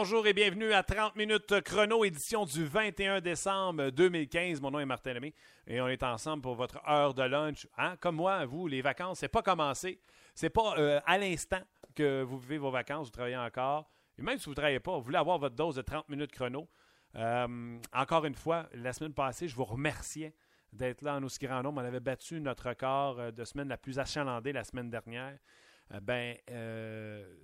Bonjour et bienvenue à 30 minutes chrono, édition du 21 décembre 2015. Mon nom est Martin Lemay et on est ensemble pour votre heure de lunch. Hein? Comme moi, vous, les vacances, c'est pas commencé. C'est pas euh, à l'instant que vous vivez vos vacances, vous travaillez encore. Et même si vous ne travaillez pas, vous voulez avoir votre dose de 30 minutes chrono. Euh, encore une fois, la semaine passée, je vous remerciais d'être là en aussi grand nombre. On avait battu notre record euh, de semaine la plus achalandée la semaine dernière. ben,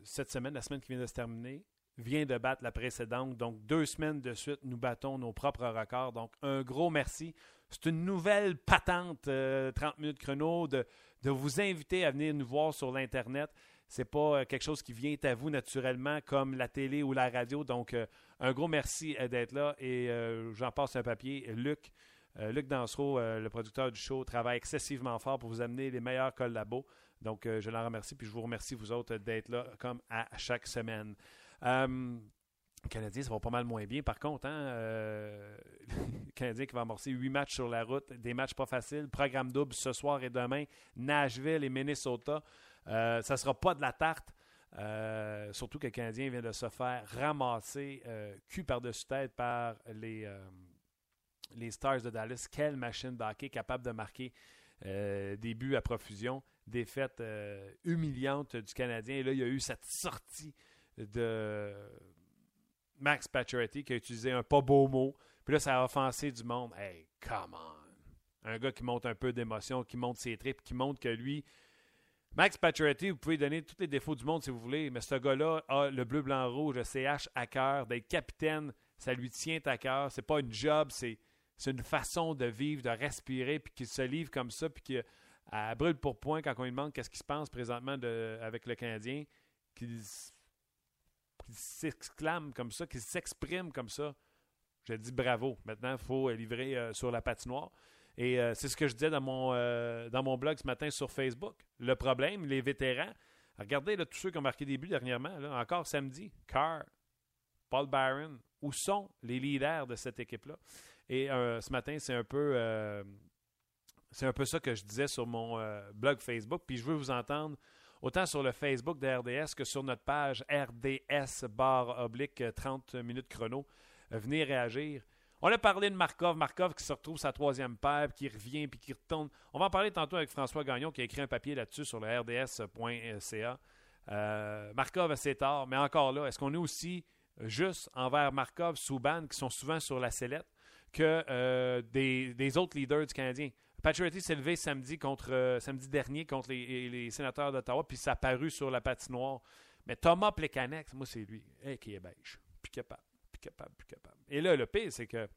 cette semaine, la semaine qui vient de se terminer, vient de battre la précédente. Donc, deux semaines de suite, nous battons nos propres records. Donc, un gros merci. C'est une nouvelle patente, 30 euh, minutes chrono, de, de, vous inviter à venir nous voir sur l'Internet. Ce n'est pas euh, quelque chose qui vient à vous naturellement comme la télé ou la radio. Donc, euh, un gros merci d'être là. Et j'en passe un papier. Luc, Luc Dansereau, le producteur du show, travaille excessivement fort pour vous amener les meilleurs collabos. Donc, je l'en remercie. Puis, je vous remercie, vous autres, d'être là comme à chaque semaine. Euh, le Canadien, ça va pas mal moins bien. Par contre, hein, euh, le Canadien qui va amorcer huit matchs sur la route, des matchs pas faciles, programme double ce soir et demain, Nashville et Minnesota. Euh, ça sera pas de la tarte. surtout que le Canadien vient de se faire ramasser cul par-dessus tête par les, les Stars de Dallas. Quelle machine d'hockey capable de marquer des buts à profusion. Défaite humiliante du Canadien. Et là, il y a eu cette sortie de Max Pacioretty qui a utilisé un pas beau mot. Puis là, ça a offensé du monde. Hey, come on! Un gars qui monte un peu d'émotion, qui monte ses tripes, qui montre que lui. Max Pacioretty, vous pouvez donner tous les défauts du monde si vous voulez, mais ce gars-là a le bleu, blanc, rouge, le CH à cœur, d'être capitaine, ça lui tient à cœur. C'est pas une job, c'est, une façon de vivre, de respirer, puis qu'il se livre comme ça, puis qu'il brûle pour point quand on lui demande qu'est-ce qui se passe présentement avec le Canadien, qu'il qui s'exclame comme ça, qui s'exprime comme ça, je dis bravo. Maintenant, il faut livrer euh, sur la patinoire. Et euh, c'est ce que je disais dans mon, euh, dans mon blog ce matin sur Facebook. Le problème, les vétérans, regardez là, tous ceux qui ont marqué des buts dernièrement, encore samedi, Carr, Paul Byron, où sont les leaders de cette équipe-là? Et ce matin, c'est un peu c'est un peu ça que je disais sur mon blog Facebook. Puis je veux vous entendre autant sur le Facebook de RDS que sur notre page RDS barre oblique 30 minutes chrono. Euh, venez réagir. On a parlé de Markov. Markov qui se retrouve sa troisième paire, qui revient, puis qui retourne. On va en parler tantôt avec François Gagnon qui a écrit un papier là-dessus sur le rds.ca. Euh, Markov assez tard, mais encore là, est-ce qu'on est aussi juste envers Markov, Souban, qui sont souvent sur la sellette, que euh, des, autres leaders du Canadien? Patriotty s'est levé samedi, contre, euh, samedi dernier contre les, sénateurs d'Ottawa, puis ça a paru sur la patinoire. Mais Thomas Plekanec, moi, c'est lui, qui est beige. Plus capable, plus capable, plus capable. Et là, le pire, c'est que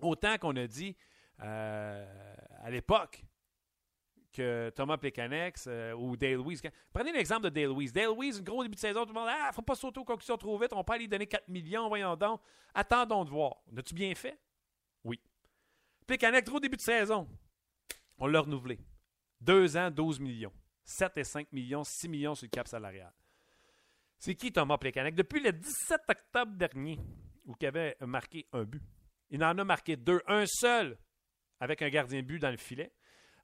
autant qu'on a dit euh, à l'époque que Thomas Plekanec euh, ou Dale Weiss. Prenez l'exemple de Dale Weiss. Dale un gros début de saison, tout le monde, ah, faut pas sauter aux conclusions trop vite, on peut aller donner 4 millions, voyons donc. Attendons de voir. As-tu bien fait? Oui. Plekanec, gros début de saison. On l'a renouvelé. Deux ans, 12 millions. 7 et 5 millions, 6 millions sur le cap salarial. C'est qui Thomas Plekanec? Depuis le 17 octobre dernier, où il avait marqué un but. Il en a marqué deux. Un seul avec un gardien but dans le filet.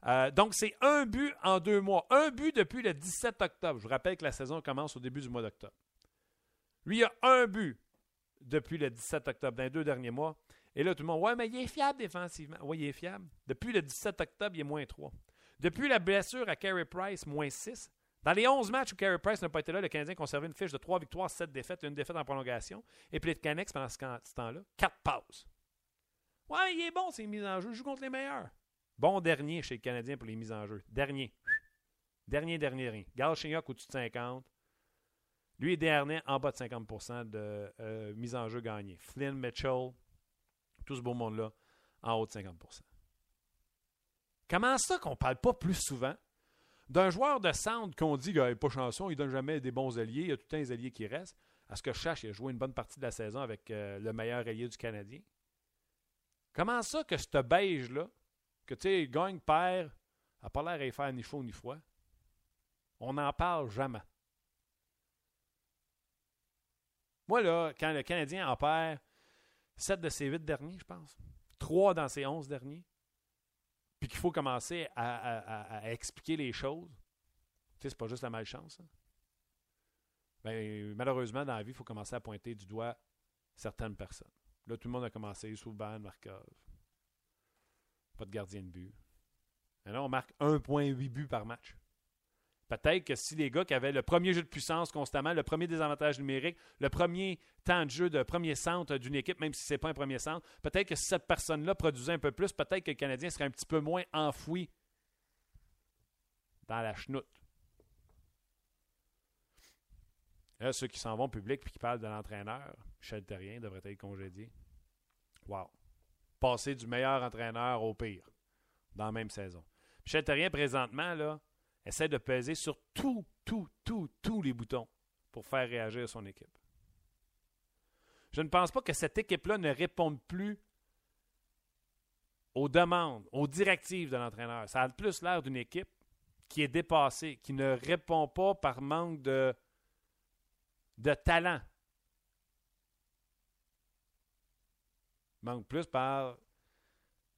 Euh, donc, c'est un but en deux mois. Un but depuis le 17 octobre. Je vous rappelle que la saison commence au début du mois d'octobre. Lui il a un but depuis le 17 octobre, dans les deux derniers mois. Et là, tout le monde, ouais, mais il est fiable défensivement. Oui, il est fiable. Depuis le 17 octobre, il est moins 3. Depuis la blessure à Carey Price, moins 6. Dans les 11 matchs où Carey Price n'a pas été là, le Canadien conservait une fiche de 3 victoires, 7 défaites, une défaite en prolongation. Et puis les Canex, pendant ce, temps-là, 4 passes. Ouais, il est bon, ces mises en jeu. Il joue contre les meilleurs. Bon dernier chez le Canadien pour les mises en jeu. Dernier. Dernier, dernier rien. Gal au-dessus de 50. Lui est dernier en bas de 50% de euh, mise en jeu gagnée. Flynn Mitchell, tout ce beau monde-là, en haut de 50% Comment ça qu'on ne parle pas plus souvent d'un joueur de centre qu'on dit qu'il n'est pas chanson, il ne donne jamais des bons alliés, il y a tout un des alliés qui restent. À ce que je cherche, il a joué une bonne partie de la saison avec euh, le meilleur allié du Canadien? Comment ça que ce beige-là, que tu sais, gagne, perd, n'a pas l'air à y faire ni chaud ni froid? On n'en parle jamais? Moi, là, quand le Canadien en perd 7 de ses 8 derniers, je pense. 3 dans ses 11 derniers. Puis qu'il faut commencer à, expliquer les choses. Tu sais, c'est pas juste la malchance. Hein. ben, malheureusement, dans la vie, il faut commencer à pointer du doigt certaines personnes. Là, tout le monde a commencé, Souban, Markov. Pas de gardien de but. Maintenant, on marque 1,8 buts par match. Peut-être que si les gars qui avaient le premier jeu de puissance constamment, le premier désavantage numérique, le premier temps de jeu de premier centre d'une équipe, même si ce n'est pas un premier centre, peut-être que si cette personne-là produisait un peu plus, peut-être que le Canadien serait un petit peu moins enfoui dans la chenoute. Ceux qui s'en vont public et qui parlent de l'entraîneur, Michel Terrien devrait être congédié. Wow. Passer du meilleur entraîneur au pire dans la même saison. Michel Terrien, présentement, là, essaie de peser sur tout, tout, tout, tous les boutons pour faire réagir son équipe. Je ne pense pas que cette équipe-là ne réponde plus aux demandes, aux directives de l'entraîneur. Ça a plus l'air d'une équipe qui est dépassée, qui ne répond pas par manque de, de talent. Manque plus par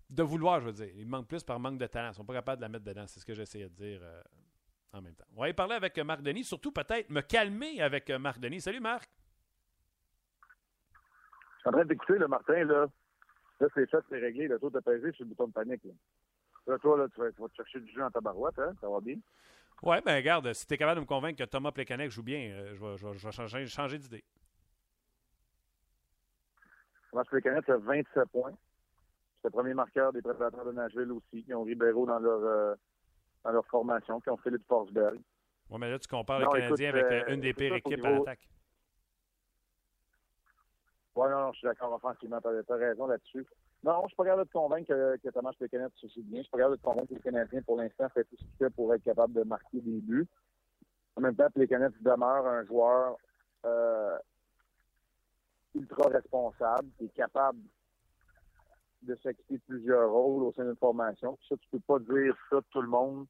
de vouloir, je veux dire. Il manque plus par manque de talent. Ils ne sont pas capables de la mettre dedans. C'est ce que j'essayais de dire euh, en même temps. On va y parler avec Marc Denis, surtout peut-être me calmer avec euh, Marc Denis. Salut Marc. Je suis en train d'écouter, le Martin, là. Là, c'est fait, c'est réglé. Le taux de pesé sur le bouton de panique. Là, toi, là, tu, vas, te chercher du jeu en tabarouette, hein? Ça va bien? Ouais, ben regarde, si tu es capable de me convaincre que Thomas Plekanec joue bien, euh, je, vais, je, vais, changer, changer d'idée. Thomas Plekanec a 27 points. Le premier marqueur des prédateurs de Nashville aussi, qui ont Ribeiro dans leur, euh, dans leur formation, qui ont Philippe Forsberg. Oui, mais là, tu compares le Canadien avec euh, une des pires équipes à l'attaque. Oui, non, non, je suis d'accord offensivement. Tu as, raison là-dessus. Non, je ne suis pas capable de te convaincre que, que Thomas Plekanec se bien. Je ne suis pas capable de te convaincre que le Canadien, pour l'instant, fait tout ce qu'il fait pour être capable de marquer des buts. En même temps, Plekanec demeure un joueur euh, ultra responsable, qui est capable de s'acquitter plusieurs rôles au sein d'une formation. ça, tu peux pas dire ça de tout le monde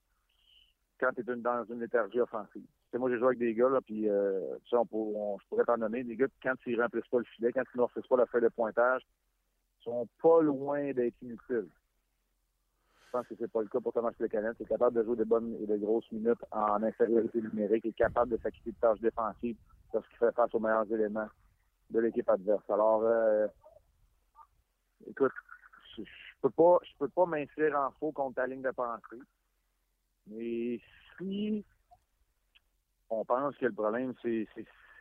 quand tu es dans une léthargie offensive. moi, j'ai joué avec des gars, là, puis euh, ça, on, je pourrais t'en nommer, des gars, quand ils remplissent pas le filet, quand ils ne remplissent pas la feuille de pointage, sont pas loin d'être inutiles. Je pense que c'est pas le cas pour Thomas Plekanec. Il est capable de jouer de bonnes et de grosses minutes en infériorité numérique. Est capable de s'acquitter de tâches défensives lorsqu'il fait face aux meilleurs éléments de l'équipe adverse. Alors, euh, écoute, je, peux pas, je peux pas m'inscrire en faux contre ta ligne de pensée. Mais si on pense que le problème, c'est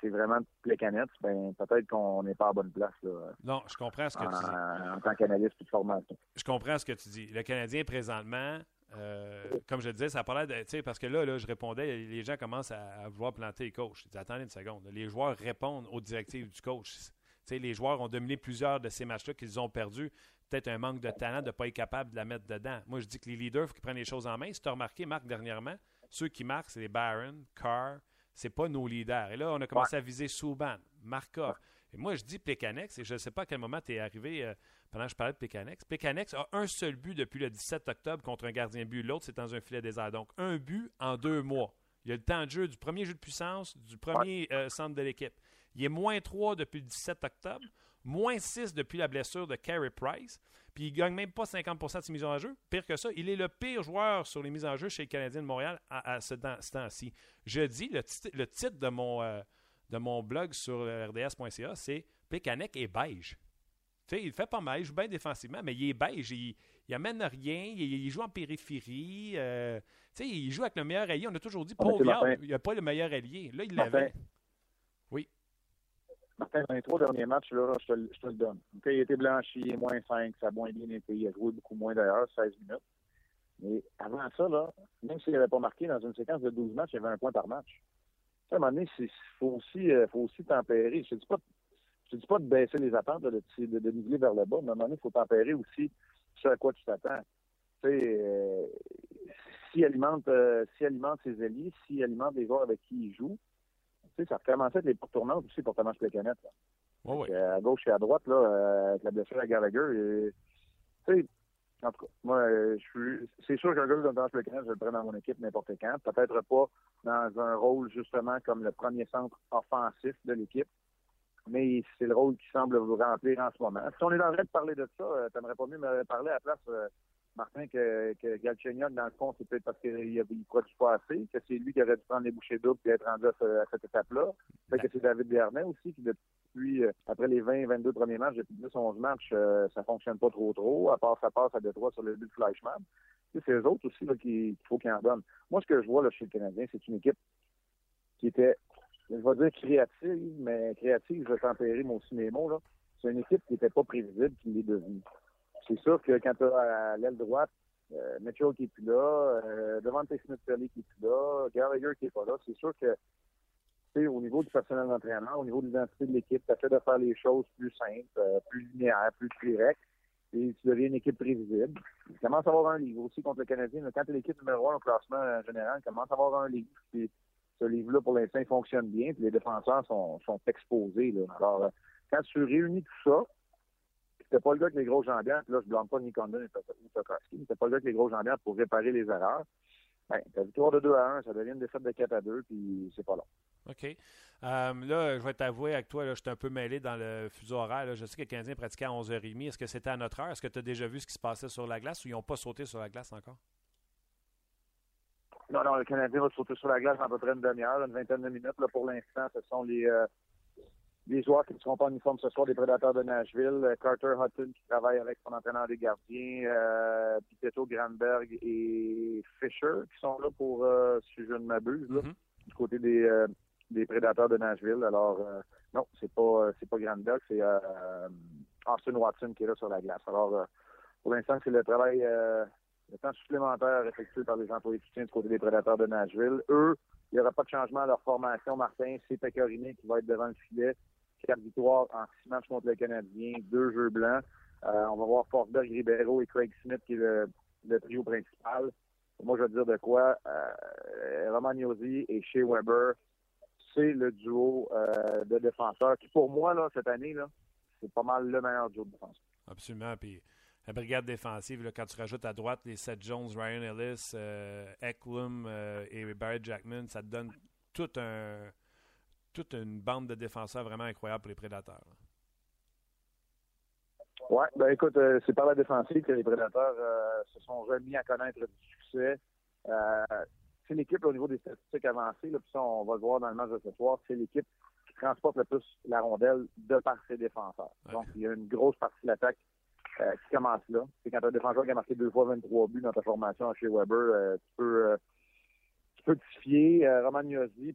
vraiment les canettes, ben peut-être qu'on n'est pas à bonne place. Là, non, je comprends ce que tu dis. En tant qu'analyste de formation. Je comprends ce que tu dis. Le Canadien, présentement, euh, comme je le disais, ça parlait de. Parce que là, là, je répondais, les gens commencent à, vouloir planter les coachs. Dis, attendez une seconde. Les joueurs répondent aux directives du coach. Les joueurs ont dominé plusieurs de ces matchs-là qu'ils ont perdus. Peut-être un manque de talent de ne pas être capable de la mettre dedans. Moi, je dis que les leaders, il faut qu'ils prennent les choses en main. Si tu as remarqué, Marc, dernièrement, ceux qui marquent, c'est les Barron, Carr, c'est pas nos leaders. Et là, on a commencé à viser Souban, Markov. Et moi, je dis Pécanex, et je ne sais pas à quel moment tu es arrivé euh, pendant que je parlais de Pécanex. Pécanex a un seul but depuis le 17 octobre contre un gardien but. L'autre, c'est dans un filet désert. Donc, un but en deux mois. Il y a le temps de jeu du premier jeu de puissance, du premier euh, centre de l'équipe. Il est moins 3 depuis le 17 octobre, moins 6 depuis la blessure de Carey Price. Puis il ne gagne même pas 50% de ses mises en jeu. Pire que ça, il est le pire joueur sur les mises en jeu chez les Canadiens de Montréal à, ce, temps-ci. Je dis, le, titre de mon, euh, de mon blog sur rds.ca, c'est Pécanec est beige. Tu sais, il fait pas mal, il joue bien défensivement, mais il est beige. Il, il amène rien, il, joue en périphérie. Euh, il joue avec le meilleur allié. On a toujours dit, Paul il n'a pas le meilleur allié. Là, il l'avait. Oui. Martin, dans les trois derniers matchs, là, je, te, le donne. il a été blanchi, moins 5, ça a moins bien été. Il a joué beaucoup moins d'ailleurs, 16 minutes. Mais avant ça, là, même s'il n'avait pas marqué dans une séquence de 12 matchs, il y avait un point par match. à un moment donné, il faut aussi, euh, faut aussi tempérer. Je ne dis, pas, dis pas de baisser les attentes, de, de, de niveler vers le bas, mais à un moment donné, il faut tempérer aussi ce à quoi tu t'attends. Tu sais, euh, s'il alimente, euh, alimente ses alliés, s'il alimente les joueurs avec qui il joue, sais, ça recommençait être les pourtournantes aussi pour Thomas Plekanec. Oui, À gauche et à droite, là, euh, avec la blessure à Gallagher. Tu sais, en tout cas, moi, euh, je suis. C'est sûr qu'un gars comme Thomas Plekanec, je le prends dans mon équipe n'importe quand. Peut-être pas dans un rôle, justement, comme le premier centre offensif de l'équipe. Mais c'est le rôle qui semble vous remplir en ce moment. Si on est en train de parler de ça, euh, t'aimerais pas mieux me parler à la place Martin, que, que dans le fond, c'est peut-être parce qu'il ne produit pas assez, que c'est lui qui aurait dû prendre les bouchées doubles et être rendu à, cette étape-là. Fait que c'est David Dernay aussi qui, depuis, euh, après les 20, 22 premiers matchs, depuis 10, 11 matchs, euh, ça fonctionne pas trop trop, à part ça passe à Détroit sur le but de Fleischmann. C'est eux autres aussi qu'il faut qu'ils en donnent. Moi, ce que je vois là, chez le Canadien, c'est une équipe qui était, je vais dire créative, mais créative, je vais tempérer moi aussi mes mots. C'est une équipe qui n'était pas prévisible, qui l'est devenue c'est sûr que quand tu as à l'aile droite, euh, Mitchell qui est plus là, euh, Devante smith qui est plus là, Gallagher qui est pas là, c'est sûr que au niveau du personnel d'entraînement, au niveau de l'identité de l'équipe, ça fait de faire les choses plus simples, euh, plus linéaires, plus directes, et tu deviens une équipe prévisible. Il commence à avoir un livre aussi contre le Canadien. Quand tu es l'équipe numéro un au classement général, il commence à avoir un livre. Puis ce livre-là, pour l'instant, fonctionne bien, puis les défenseurs sont, sont exposés. Là. Alors, euh, quand tu réunis tout ça, c'était pas le gars avec les grosses jambières, là, je blâme pas Nick Condon et Tokarski, c'était pas le gars avec les grosses jambières pour réparer les erreurs. Ben, ta victoire de 2 à 1, ça devient une défaite de 4 à 2, puis c'est pas long. OK. Euh, là, je vais t'avouer avec toi, là, je suis un peu mêlé dans le fuseau horaire. Je sais que les Canadiens pratiquaient à 11h30. Est-ce que c'était à notre heure? Est-ce que tu as déjà vu ce qui se passait sur la glace ou ils n'ont pas sauté sur la glace encore? Non, non, le Canadien va sauter sur la glace en à peu près une demi-heure, une vingtaine de minutes. Là, pour l'instant, ce sont les, euh, les joueurs qui ne seront pas en uniforme ce soir, des prédateurs de Nashville, euh, Carter Hutton qui travaille avec son entraîneur des gardiens, euh, Pitetto Granberg et Fisher qui sont là pour, euh, si je ne m'abuse, mm-hmm. du côté des, euh, des prédateurs de Nashville. Alors, non, c'est pas c'est pas Granberg, c'est Austin Watson qui est là sur la glace. Alors, pour l'instant, c'est le travail, le temps supplémentaire effectué par les employés de soutien du côté des prédateurs de Nashville. Eux, il n'y aura pas de changement à leur formation. Martin, c'est Pecorine qui va être devant le filet quatre victoires en six matchs contre le Canadien, deux jeux blancs. Euh, on va voir Forsberg, Ribeiro et Craig Smith qui est le, trio principal. Moi, je veux dire de quoi. Euh, Roman et Shea Weber, c'est le duo euh, de défenseurs qui, pour moi, là, cette année, c'est pas mal le meilleur duo de défense. Absolument. Puis la brigade défensive, là, quand tu rajoutes à droite les Seth Jones, Ryan Ellis, euh, Eklum et Barrett Jackman, ça te donne tout un toute une bande de défenseurs vraiment incroyable pour les prédateurs. Oui, ben écoute, euh, c'est par la défensive que les prédateurs euh, se sont remis à connaître du succès. Euh, c'est l'équipe au niveau des statistiques avancées, là, puis ça, on va le voir dans le match de ce soir, c'est l'équipe qui transporte le plus la rondelle de par ses défenseurs. Donc, il y a une grosse partie de l'attaque qui commence là. C'est quand un défenseur qui a marqué deux fois 23 buts dans ta formation chez Weber, tu peux peux te fier. Euh, Roman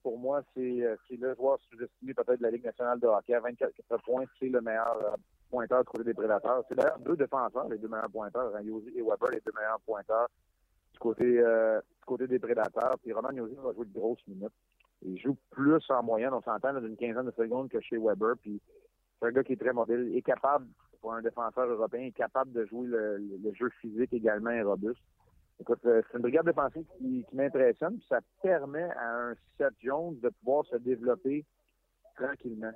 pour moi, euh, c'est le joueur sous-estimé peut-être de la Ligue nationale de hockey. À 24 points, c'est le meilleur euh, pointeur côté des prédateurs. C'est d'ailleurs deux défenseurs, les deux meilleurs pointeurs. Hein, et Weber, les deux meilleurs pointeurs du côté, euh, du côté des prédateurs. Puis Roman Yosi va jouer de grosses minutes. Il joue plus en moyenne, on s'entend, d'une quinzaine de secondes que chez Weber. Puis c'est un gars qui est très mobile, est capable, pour un défenseur européen, est capable de jouer le, le jeu physique également et robuste. Écoute, euh, c'est une brigade défensive qui, qui m'impressionne, puis ça permet à un Seth Jones de pouvoir se développer tranquillement.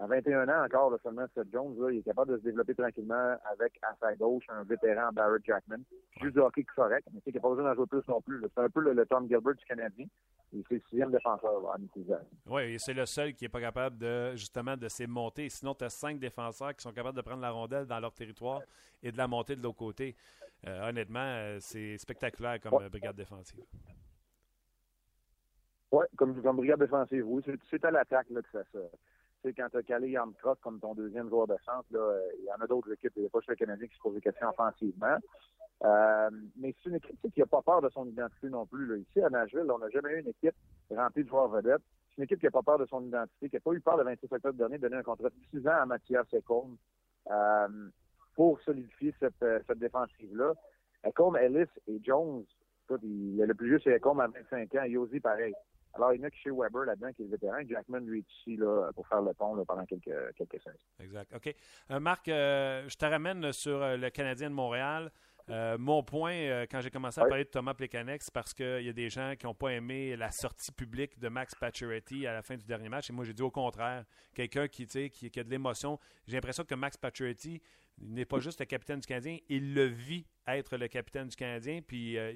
À 21 ans encore, seulement Seth Jones, là, il est capable de se développer tranquillement avec à sa gauche un vétéran Barrett Jackman. Juste du hockey correct, mais il n'a pas besoin d'en jouer plus non plus. C'est un peu le, Tom Gilbert du Canadien. Il c'est le sixième défenseur en utilisation. Oui, et c'est le seul qui n'est pas capable de justement de s'émonter. Sinon, tu as cinq défenseurs qui sont capables de prendre la rondelle dans leur territoire et de la monter de l'autre côté. Euh, honnêtement, euh, c'est spectaculaire comme brigade défensive. Oui, comme, brigade défensive, oui. C'est à l'attaque que ça se. Sais, quand tu as calé Yann Cross comme ton deuxième joueur de centre, euh, il y en a d'autres équipes, il n'y a pas chez le Canadien qui se posent des questions offensivement. mais c'est une équipe qui n'a pas peur de son identité non plus. Ici, à Nashville, on n'a jamais eu une équipe remplie de joueurs vedettes. C'est une équipe qui n'a pas peur de son identité, qui n'a pas eu peur le 26 octobre dernier de donner un contrat de 6 ans à Mathias Secombe pour solidifier cette, euh, défensive-là. Ecom, Ellis et Jones, le plus vieux, c'est Ecom à 25 ans, Yosi pareil. Alors, il y en a qui chez Weber là-dedans qui est vétéran. Jackman, lui, est ici là, pour faire le pont là, pendant quelques, quelques semaines. Exact. OK. Euh, Marc, euh, je te ramène sur le Canadien de Montréal. mon point, quand j'ai commencé à parler de Thomas Plekanec, c'est parce qu'il y a des gens qui n'ont pas aimé la sortie publique de Max Pacioretty à la fin du dernier match. Et moi, j'ai dit au contraire, quelqu'un qui, qui, qui a de l'émotion. J'ai l'impression que Max Pacioretty il n'est pas juste le capitaine du Canadien, il le vit être le capitaine du Canadien. Puis euh,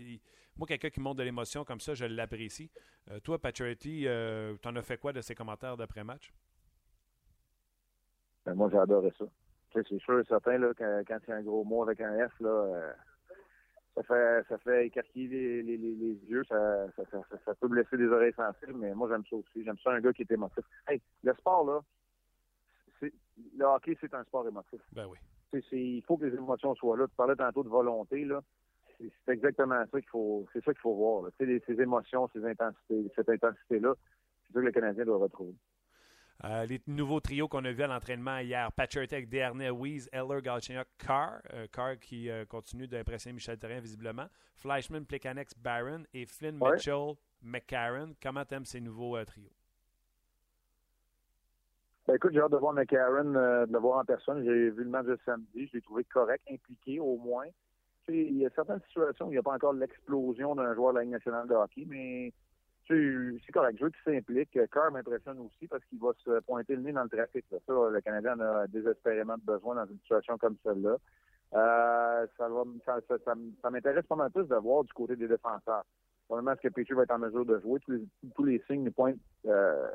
moi, quelqu'un qui montre de l'émotion comme ça, je l'apprécie. Euh, toi, Patriotty, euh, tu en as fait quoi de ces commentaires d'après-match? Ben, moi, j'ai adoré ça. C'est sûr et certain, là, quand, quand c'est un gros mot avec un F, là, ça fait ça fait écarquiller les, les, yeux, ça, ça, ça, peut blesser des oreilles sensibles, mais moi j'aime ça aussi. J'aime ça un gars qui est émotif. Hey, le sport là, le hockey c'est un sport émotif. Ben oui. Il faut que les émotions soient là. Tu parlais tantôt de volonté là. C'est exactement ça qu'il faut. C'est ça qu'il faut voir. Ces, ces émotions, ces intensités, cette intensité là, c'est ça que le Canadien doit retrouver. Euh, les nouveaux trios qu'on a vus à l'entraînement hier, Patrick, Dernay, Weiss, Eller, Galchenyuk, Carr, euh, Carr qui euh, continue d'impressionner Michel Terrien visiblement, Fleischmann, Plekanex, Barron et Flynn, Mitchell, McCarron. Comment t'aimes ces nouveaux trios? Ben écoute, j'ai hâte de voir McCarron, de le voir en personne. J'ai vu le match de samedi, je l'ai trouvé correct, impliqué au moins. il y a certaines situations où il n'y a pas encore l'explosion d'un joueur de la Ligue nationale de hockey, mais c'est correct. Je veux qu'il s'implique. Carr m'impressionne aussi parce qu'il va se pointer le nez dans le trafic. Ça, le Canadien a désespérément besoin dans une situation comme celle-là. Euh, ça, ça, ça, m'intéresse pas mal plus de voir du côté des défenseurs. Probablement, est-ce que Petrie va être en mesure de jouer? Tous les, tous les signes pointent euh,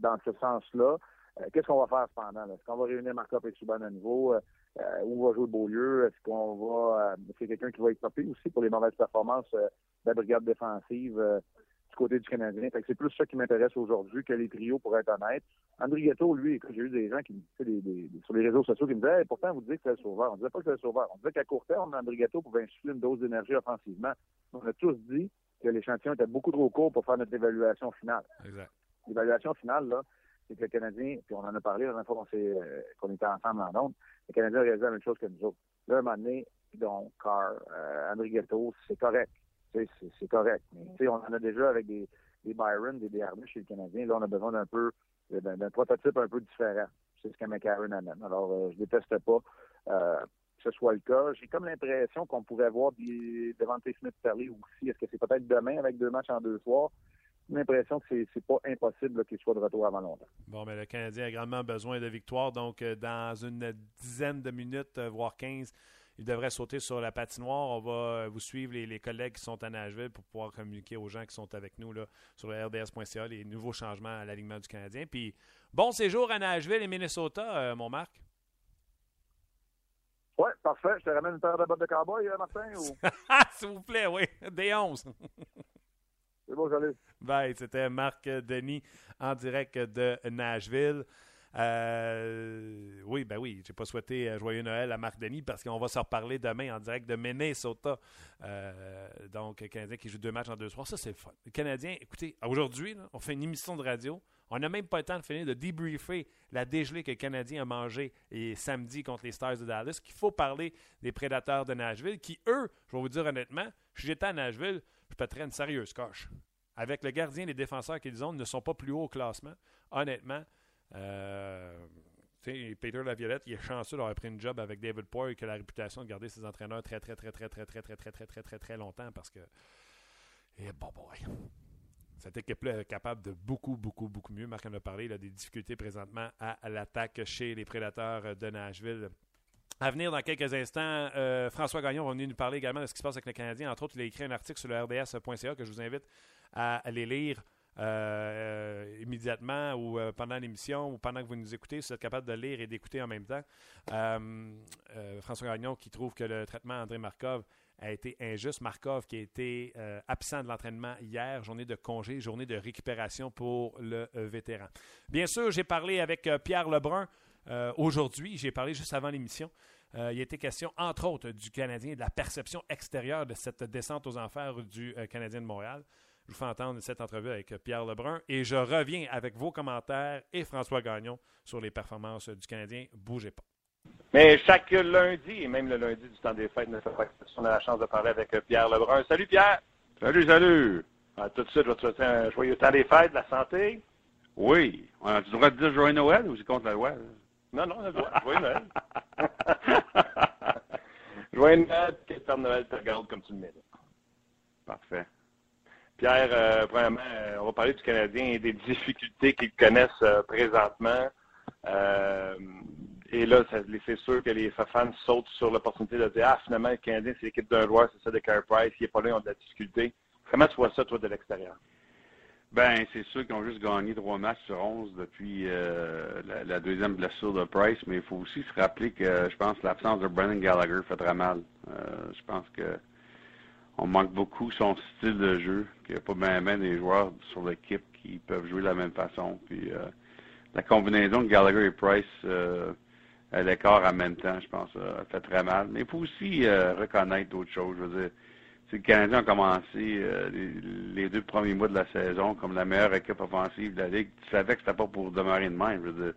dans ce sens-là. Euh, qu'est-ce qu'on va faire cependant? Est-ce qu'on va réunir Markov et Subban à nouveau? Euh, où va jouer Beaulieu? Est-ce qu'on va... c'est quelqu'un qui va être topé aussi pour les mauvaises performances de la brigade défensive du côté du Canadien? c'est plus ça qui m'intéresse aujourd'hui que les trios, pour être honnête. André Ghetto, lui, j'ai eu des gens qui des, des, sur les réseaux sociaux qui me disaient pourtant vous dites que c'est le sauveur. On ne disait pas que c'est le sauveur. On disait qu'à court terme, André Ghetto pouvait insuffler une dose d'énergie offensivement. On a tous dit que l'échantillon était beaucoup trop court pour faire notre évaluation finale. L'évaluation finale, là, c'est que le Canadien, puis on en a parlé la dernière fois qu'on, euh, était ensemble en Londres, le Canadien a réalisé la même chose que nous autres. Là, un moment donné, donc, Carr, euh, André Ghetto, c'est correct c'est correct. Mais, on en a déjà avec des, des Byron, des Desharnais chez le Canadien. Là, on a besoin d'un peu d'un prototype un peu différent. C'est ce que McCarron amène. Alors, euh, je déteste pas euh, que ce soit le cas. J'ai comme l'impression qu'on pourrait voir des Devante Smith parler aussi. Est-ce que c'est peut-être demain avec deux matchs en deux soirs? J'ai l'impression que c'est pas impossible qu'il soit de retour avant longtemps. Bon, mais le Canadien a grandement besoin de victoire. Donc, euh, dans une dizaine de minutes, voire 15, il devrait sauter sur la patinoire. On va euh, vous suivre, les, collègues qui sont à Nashville, pour pouvoir communiquer aux gens qui sont avec nous là, sur le RDS.ca, les nouveaux changements à l'alignement du Canadien. Puis, bon séjour à Nashville et Minnesota, euh, mon Marc. Oui, parfait. Je te ramène une paire de bottes de cowboy, euh, Martin? S'il vous plaît, oui. Des 11. C'est bon. Bye. C'était Marc Denis en direct de Nashville. Euh, oui, ben oui, j'ai pas souhaité euh, joyeux Noël à Marc Denis parce qu'on va se reparler demain en direct de Minnesota. Euh, donc, Canadien qui joue deux matchs en deux soirs, ça c'est le fun. Le Canadien, écoutez, aujourd'hui, on fait une émission de radio. On n'a même pas le temps de finir de débriefer la dégelée que le Canadien a mangé et samedi contre les Stars de Dallas. Qu'il faut parler des prédateurs de Nashville qui, eux, je vais vous dire honnêtement, j'étais à Nashville, je pèterais une sérieuse coche. Avec le gardien et les défenseurs qu'ils ont, ne sont pas plus hauts au classement. Honnêtement, euh, Peter Laviolette, il est chanceux d'avoir pris une job avec David Poyle qui a la réputation de garder ses entraîneurs très, très, très, très, très, très, très, très, très, très, très, très longtemps parce que. Et bon, boy. Cette équipe-là est capable de beaucoup, beaucoup, beaucoup mieux. Marc en a parlé, il a des difficultés présentement à, l'attaque chez les prédateurs de Nashville. À venir dans quelques instants, François Gagnon va venir nous parler également de ce qui se passe avec le Canadien. Entre autres, il a écrit un article sur le RDS.ca que je vous invite à aller lire. Euh, immédiatement ou euh, pendant l'émission ou pendant que vous nous écoutez, si vous êtes capable de lire et d'écouter en même temps. Euh, François Gagnon qui trouve que le traitement André Markov a été injuste. Markov qui a été absent de l'entraînement hier, journée de congé, journée de récupération pour le vétéran. Bien sûr, j'ai parlé avec Pierre Lebrun aujourd'hui, j'ai parlé juste avant l'émission. il a été question, entre autres, du Canadien et de la perception extérieure de cette descente aux enfers du Canadien de Montréal. Je vous fais entendre cette entrevue avec Pierre Lebrun et je reviens avec vos commentaires et François Gagnon sur les performances du Canadien. Bougez pas. Mais chaque lundi, et même le lundi du temps des fêtes, on a la chance de parler avec Pierre Lebrun. Salut Pierre! Salut, salut! Ah, tout de suite, je vais te souhaiter un joyeux temps des fêtes, la santé. Oui. On a, tu devrais te dire joyeux Noël ou c'est contre la loi? Non, non, joyeux Noël. joyeux Noël, que le Père Noël te regarde comme tu le mérites. Parfait. Pierre, euh, vraiment, euh, on va parler du Canadien et des difficultés qu'ils connaissent euh, présentement. et là, c'est sûr que les fans sautent sur l'opportunité de dire Ah, finalement, le Canadien, c'est l'équipe d'un joueur, c'est ça de Carey Price, il n'est pas là, ils ont de la difficulté. Comment tu vois ça, toi, de l'extérieur? Ben, c'est sûr qu'ils ont juste gagné trois matchs sur onze depuis la, deuxième blessure de Price, mais il faut aussi se rappeler que je pense l'absence de Brennan Gallagher fait très mal. je pense que on manque beaucoup son style de jeu, qu'il n'y a pas même des joueurs sur l'équipe qui peuvent jouer de la même façon. Puis euh, la combinaison de Gallagher et Price euh, à l'écart en même temps, je pense, a fait très mal. Mais il faut aussi euh, reconnaître d'autres choses. Je veux dire, les Canadiens ont commencé euh, les, deux premiers mois de la saison comme la meilleure équipe offensive de la Ligue. Tu savais que c'était pas pour demeurer de même.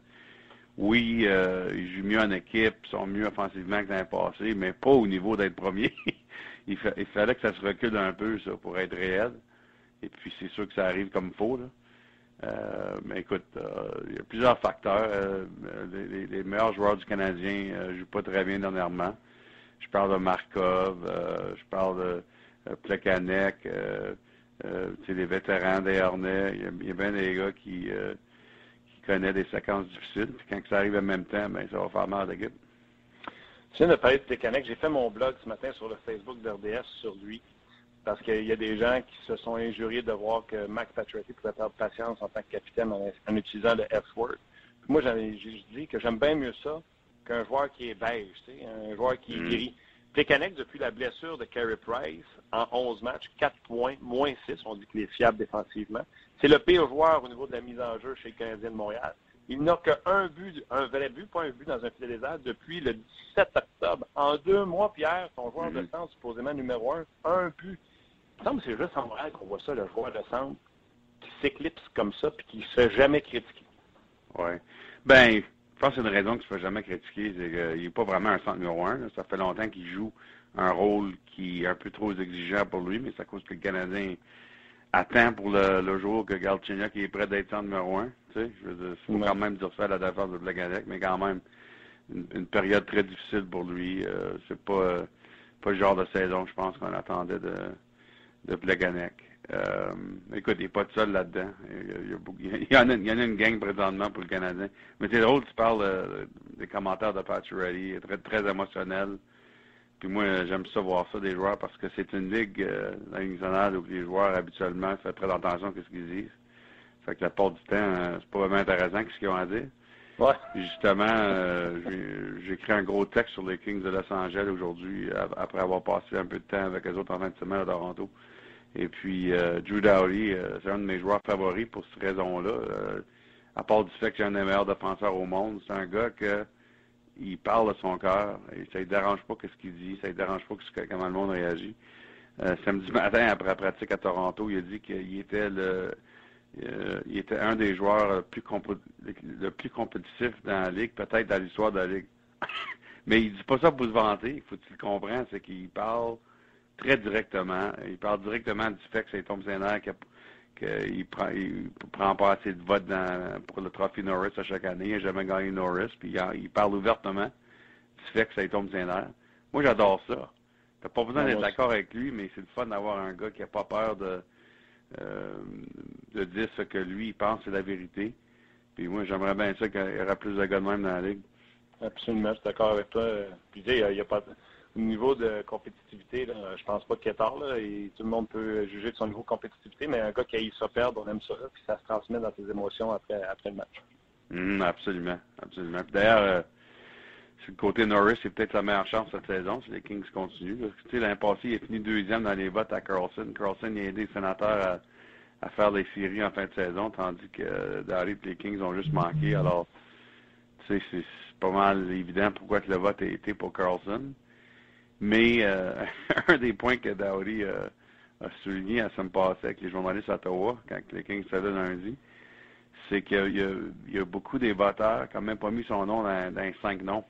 Oui, euh, ils jouent mieux en équipe, ils sont mieux offensivement que l'année passée, mais pas au niveau d'être premier. il, fallait que ça se recule un peu, ça, pour être réel. Et puis, c'est sûr que ça arrive comme il faut, là. Euh, mais écoute, il y a plusieurs facteurs. Euh, les, meilleurs joueurs du Canadien ne jouent pas très bien dernièrement. Je parle de Markov, je parle de Plekanec, les vétérans des Harnais. Il y, a, bien des gars qui, qui connaissent des séquences difficiles. Puis quand ça arrive en même temps, ben, ça va faire mal à l'équipe. Tu viens de parler de Plekanec. J'ai fait mon blog ce matin sur le Facebook d'RDS sur lui parce qu'il y a des gens qui se sont injuriés de voir que Mac Patrick pouvait perdre patience en tant que capitaine en, utilisant le F-word. Moi, j'ai dit que j'aime bien mieux ça qu'un joueur qui est beige, un joueur qui est mm. gris. Plekanec, depuis la blessure de Carey Price, en 11 matchs, 4 points, moins 6, on dit qu'il est fiable défensivement. C'est le pire joueur au niveau de la mise en jeu chez le Canadien de Montréal. Il n'a qu'un but, un vrai but, pas un but dans un filet désert depuis le 17 octobre. En deux mois, Pierre, son joueur de mm-hmm. centre, supposément numéro un, un but. Il me semble que c'est juste en Montréal qu'on voit ça, le joueur de centre qui s'éclipse comme ça puis qui ne se fait jamais critiquer. Oui. Ben, je pense que c'est une raison qu'il ne fait jamais critiquer. C'est qu'il n'est pas vraiment un centre numéro un. Ça fait longtemps qu'il joue un rôle qui est un peu trop exigeant pour lui, mais c'est à cause que le Canadien attend pour le, jour que Galchenyuk est prêt d'être centre numéro un. Tu sais, je veux faut quand même dire ça à la défense de Blagadec, mais quand même, une, période très difficile pour lui. Euh, c'est pas, pas le genre de saison, je pense, qu'on attendait de, de Pleganec. Euh, écoute, il n'est pas tout seul là-dedans. Il, y en a, une gang présentement pour le Canadien. Mais c'est drôle, tu parles euh, des commentaires de Pacioretty, très, très émotionnel. Puis moi, j'aime ça voir ça des joueurs parce que c'est une ligue, euh, la Ligue nationale, où les joueurs habituellement font très attention à ce qu'ils disent. Fait que la part du temps, euh, c'est pas vraiment intéressant ce qu'ils ont à dire. Ouais. justement, euh, j'ai écrit un gros texte sur les Kings de Los Angeles aujourd'hui, après avoir passé un peu de temps avec les autres en fin de semaine à Toronto. Et puis, euh, Drew Dowdy, euh, c'est un de mes joueurs favoris pour cette raison-là. Euh, à part du fait que c'est un des meilleurs défenseurs au monde, c'est un gars que il parle de son cœur et ça ne dérange pas ce qu'il dit, ça ne dérange pas comment le monde réagit. samedi matin, après la pratique à Toronto, il a dit qu'il était le un des joueurs le plus, compétitif dans la Ligue, peut-être dans l'histoire de la Ligue. Mais il dit pas ça pour se vanter, il faut que tu le comprennes, c'est qu'il parle très directement. Il parle directement du fait que c'est Tom Sainer qu'il prend, il prend pas assez de votes pour le trophée Norris à chaque année. Il n'a jamais gagné Norris. Puis il, parle ouvertement du fait que c'est Tom Sainer. Moi, j'adore ça. T'as pas besoin d'être d'accord avec lui, mais c'est le fun d'avoir un gars qui n'a pas peur de, euh, de dire ce que lui il pense c'est la vérité. Puis moi, j'aimerais bien ça qu'il y aurait plus de gars de même dans la ligue. Absolument, je suis d'accord avec toi. Puis il n'y a, pas au niveau de compétitivité, là, je pense pas qu'il est. Là, et tout le monde peut juger de son niveau de compétitivité, mais un gars qui a eu ça perdre, on aime ça, puis ça se transmet dans ses émotions après, après le match. Mmh, absolument, absolument. D'ailleurs, euh, le côté Norris, c'est peut-être la meilleure chance cette saison si les Kings continuent. Passée, il est fini deuxième dans les votes à Carlson. Carlson a aidé les sénateurs à, faire des séries en fin de saison, tandis que euh, et les Kings ont juste manqué. Alors, c'est pas mal évident pourquoi que le vote a été pour Carlson. Mais euh, un des points que Dowdy euh, a souligné à semaine passée avec les journalistes à Ottawa, quand les Kings faisaient lundi, c'est qu'il y, a beaucoup des voteurs qui n'ont même pas mis son nom dans, dans cinq noms.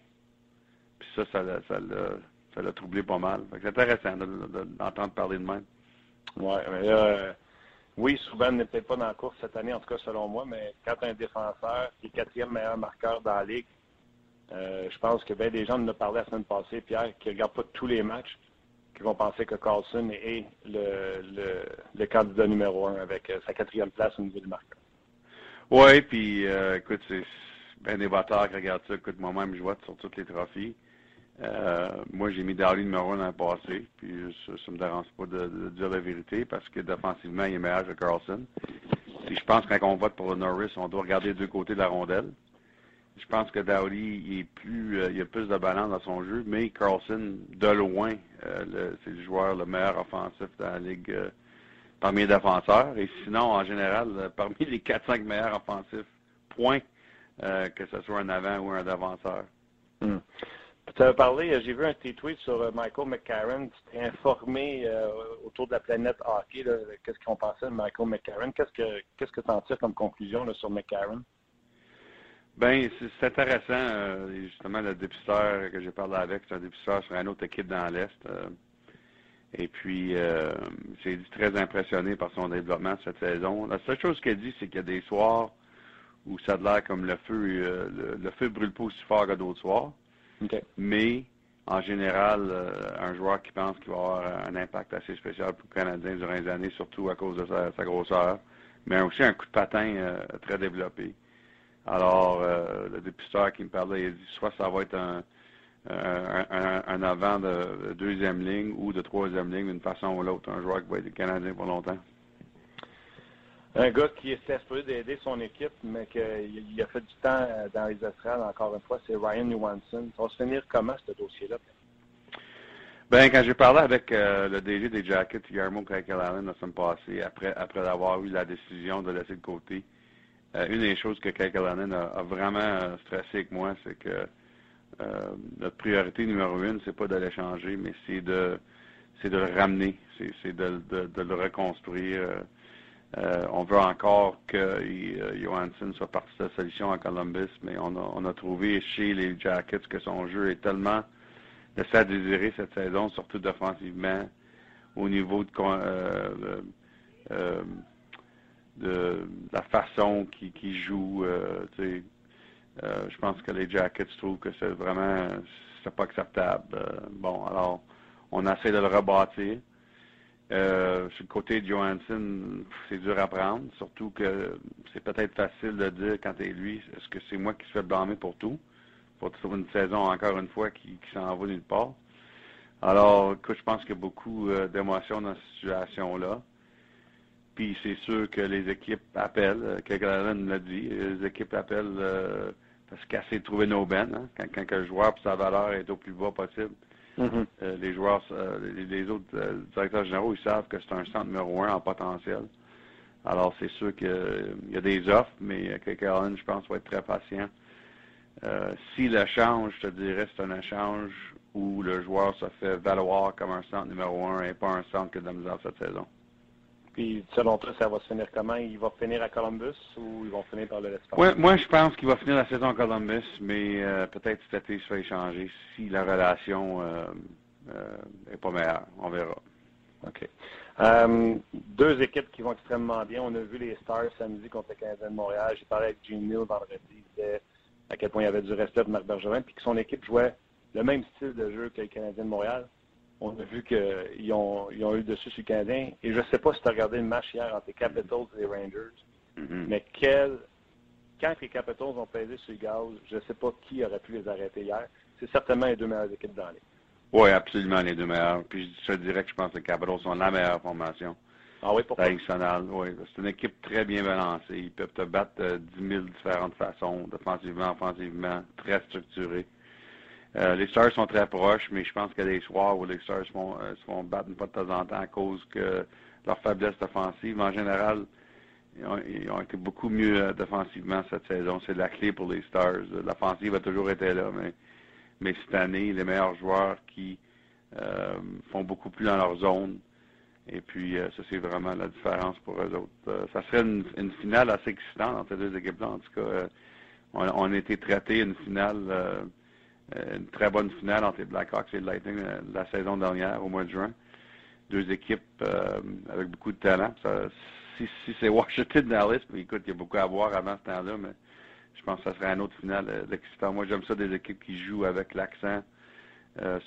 Puis ça, ça l'a, ça l'a, troublé pas mal. c'est intéressant d'entendre parler de même. Ouais, mais là, euh, oui, Souban n'est peut-être pas dans la course cette année, en tout cas selon moi, mais quand un défenseur qui est quatrième meilleur marqueur dans la ligue, euh, je pense que bien des gens nous ont parlé la semaine passée, Pierre, qui ne regardent pas tous les matchs, qui vont penser que Carlson est le, le, candidat numéro un avec euh, sa quatrième place au niveau du marqueur. Oui, puis euh, écoute, c'est bien des batteurs qui regardent ça. Écoute, moi-même, je vote sur tous les trophées. moi, j'ai mis Darley numéro un le passé, puis ça ne me dérange pas de, dire la vérité parce que défensivement, il est meilleur que Carlson. Puis je pense que quand on vote pour le Norris, on doit regarder deux côtés de la rondelle. Je pense que Dowdy il est plus, il a plus de balance dans son jeu, mais Carlson, de loin, c'est le joueur le meilleur offensif dans la ligue parmi les défenseurs. Et sinon, en général, parmi les 4-5 meilleurs offensifs, point, que ce soit un avant ou un défenseur. Hmm. Tu as parlé, j'ai vu un petit tweet sur Michael McCarron. Tu t'es informé autour de la planète hockey. Qu'est-ce qu'on pensait de Michael McCarron? Qu'est-ce que qu'est-ce que tu en tires comme conclusion sur McCarron? Ben, c'est intéressant. justement, le dépisteur que j'ai parlé avec, c'est un dépisteur sur une autre équipe dans l'Est. et puis, j'ai dit très impressionné par son développement cette saison. La seule chose qu'il dit, c'est qu'il y a des soirs où ça a l'air comme le feu, le, feu brûle pas aussi fort que d'autres soirs. Mais, en général, un joueur qui pense qu'il va avoir un impact assez spécial pour le Canadien durant les années, surtout à cause de sa, grosseur, mais aussi un coup de patin très développé. Alors, le dépisteur qui me parlait, il a dit soit ça va être un, un, avant de, deuxième ligne ou de troisième ligne d'une façon ou l'autre, un joueur qui va être Canadien pour longtemps. Un gars qui est supposé d'aider son équipe, mais qu'il a fait du temps dans les estrades, encore une fois, c'est Ryan Johansson. Ça va se finir comment, ce dossier-là? Ben, quand j'ai parlé avec le DG des Jackets, Guillermo Allen, la semaine passée, après, après avoir eu la décision de laisser de côté euh, une des choses que Kaikalainen a, a, vraiment euh, stressé avec moi, c'est que euh, notre priorité numéro une, c'est pas de l'échanger, mais c'est de c'est de le ramener, c'est de, de, de, le reconstruire. on veut encore que Johansson soit partie de la solution à Columbus, mais on a, on a trouvé chez les Jackets que son jeu est tellement laissé à désirer cette saison, surtout défensivement, au niveau de, euh, de la façon qu'il joue. Euh, euh, je pense que les Jackets trouvent que c'est vraiment c'est pas acceptable. Euh, bon, alors on essaie de le rebâtir. Euh, sur le côté de Johansson, c'est dur à prendre, surtout que c'est peut-être facile de dire quand t'es lui, est-ce que c'est moi qui se fais blâmer pour tout, pour une saison encore une fois qui, qui s'en va nulle part. Alors, écoute, je pense qu'il y a beaucoup d'émotions dans cette situation-là. Puis c'est sûr que les équipes appellent, Kegalen l'a dit, les équipes appellent euh, parce essaient de trouver nos bennes. Hein, quand, quand un joueur sa valeur est au plus bas possible. Mm-hmm. Euh, les joueurs, euh, les, autres directeurs généraux, ils savent que c'est un centre numéro un en potentiel. Alors c'est sûr qu'il y a des offres, mais Kegalen, je pense, va être très patient. si l'échange, je te dirais, c'est un échange où le joueur se fait valoir comme un centre numéro un et pas un centre que de la misère cette saison. Puis, selon toi, ça va se finir comment? Il va finir à Columbus ou ils vont finir par le l'espace? Ouais, moi, je pense qu'il va finir la saison à Columbus, mais euh, peut-être cet été, il se fait échanger si la relation euh, euh, pas meilleure. On verra. OK. Euh, deux équipes qui vont extrêmement bien. On a vu les Stars samedi contre le Canadien de Montréal. J'ai parlé avec Gene Neal vendredi. Il disait à quel point il y avait du respect pour Marc Bergevin, puis que son équipe jouait le même style de jeu que le Canadien de Montréal on a vu qu'ils ont, ils ont eu dessus sur le Canadien. Et je ne sais pas si tu as regardé le match hier entre les Capitals et les Rangers, mm-hmm. mais quel, quand les Capitals ont pesé sur le gaz, je ne sais pas qui aurait pu les arrêter hier. C'est certainement les deux meilleures équipes dans les. Oui, absolument les deux meilleures. Puis je te dirais que je pense que les Capitals sont la meilleure formation. Ah oui, pourquoi? Oui, c'est une équipe très bien balancée. Ils peuvent te battre de 10 000 différentes façons, défensivement, offensivement, très structurés. Euh, les Stars sont très proches, mais je pense qu'il y a des soirs où les Stars se font, euh, se font battre de temps en temps à cause que leur faiblesse offensive. En général, ils ont, été beaucoup mieux euh, défensivement cette saison. C'est la clé pour les Stars. L'offensive a toujours été là, mais, cette année, les meilleurs joueurs qui font beaucoup plus dans leur zone. Et puis, ça, c'est vraiment la différence pour eux autres. ça serait une, finale assez excitante entre ces deux équipes-là. En tout cas, on, on, a été traité une finale une très bonne finale entre les Blackhawks et le Lightning euh, la saison dernière, au mois de juin. Deux équipes euh, avec beaucoup de talent. si, c'est Washington Dallas, écoute, il y a beaucoup à voir avant ce temps-là, mais je pense que ça serait une autre finale excitant. Moi, j'aime ça des équipes qui jouent avec l'accent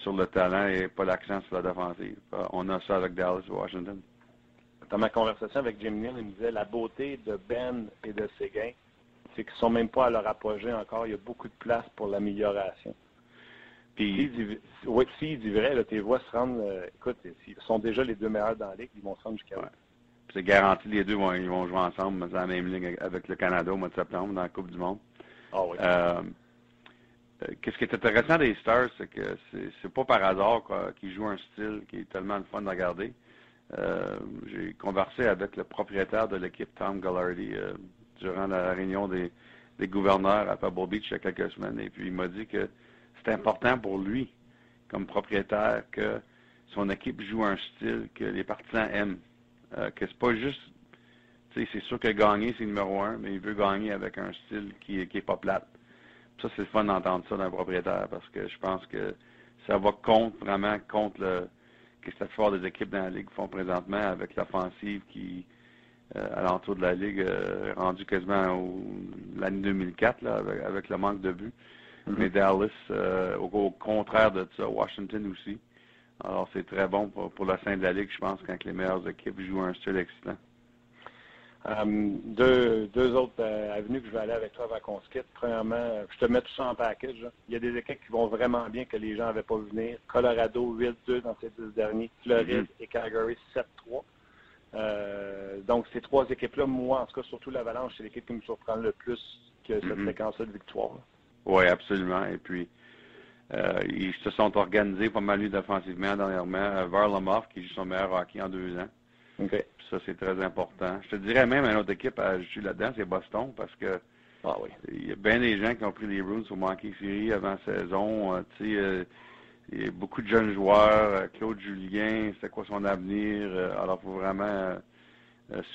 sur le talent et pas l'accent sur la défensive. on a ça avec Dallas et Washington. Dans ma conversation avec Jim Neal, il me disait la beauté de Ben et de Séguin, c'est qu'ils ne sont même pas à leur apogée encore. Il y a beaucoup de place pour l'amélioration. Puis, oui, s'ils dit vrai, là, tes voix se rendent, euh, écoute, ils sont déjà les deux meilleurs dans la ligue, ils vont se rendre jusqu'à ouais. C'est garanti, les deux vont, ils vont jouer ensemble dans la même ligne avec le Canada au mois de septembre dans la Coupe du Monde. Ah oui. Euh, Qu'est-ce qui est intéressant des Stars, c'est que c'est pas par hasard qu'ils jouent un style qui est tellement le fun de regarder. Euh, J'ai conversé avec le propriétaire de l'équipe, Tom Gallardi, euh, durant la réunion des, des, gouverneurs à Pebble Beach il y a quelques semaines. Et puis il m'a dit que c'est important pour lui, comme propriétaire, que son équipe joue un style que les partisans aiment. Euh, que c'est pas juste, tu sais, c'est sûr que gagner c'est numéro un, mais il veut gagner avec un style qui, qui est pas plate. Ça, c'est le fun d'entendre ça d'un propriétaire parce que je pense que ça va contre, vraiment contre le que cette fort des équipes dans la Ligue font présentement avec l'offensive qui, euh, à l'entour de la Ligue, euh, rendue quasiment l'année 2004 là, avec, le manque de buts. Mm-hmm. Mais Dallas, euh, au, contraire de ça, Washington aussi. Alors, c'est très bon pour, pour la sein de la Ligue, je pense, quand les meilleures équipes jouent un style excitant. Um, deux, deux autres euh, avenues que je vais aller avec toi avant qu'on se quitte. Premièrement, je te mets tout ça en package. Il y a des équipes qui vont vraiment bien que les gens n'avaient pas vu venir. Colorado 8-2 dans ces dix derniers. Floride mm-hmm. et Calgary 7-3. Euh, donc, ces trois équipes-là, moi, en tout cas, surtout l'Avalanche, c'est l'équipe qui me surprend le plus que cette mm-hmm. séquence-là de victoire. Oui, absolument. Et puis, euh, ils se sont organisés pas mal défensivement dernièrement. Varlamov, qui joue son meilleur hockey en deux ans. OK. Ça, c'est très important. Je te dirais même une autre équipe à ajouter là-dedans, c'est Boston, parce que ah oui. il y a bien des gens qui ont pris les Bruins au manquer série avant saison. Euh, tu sais, euh, il y a beaucoup de jeunes joueurs. Euh, Claude Julien, c'est quoi son avenir? alors, il faut vraiment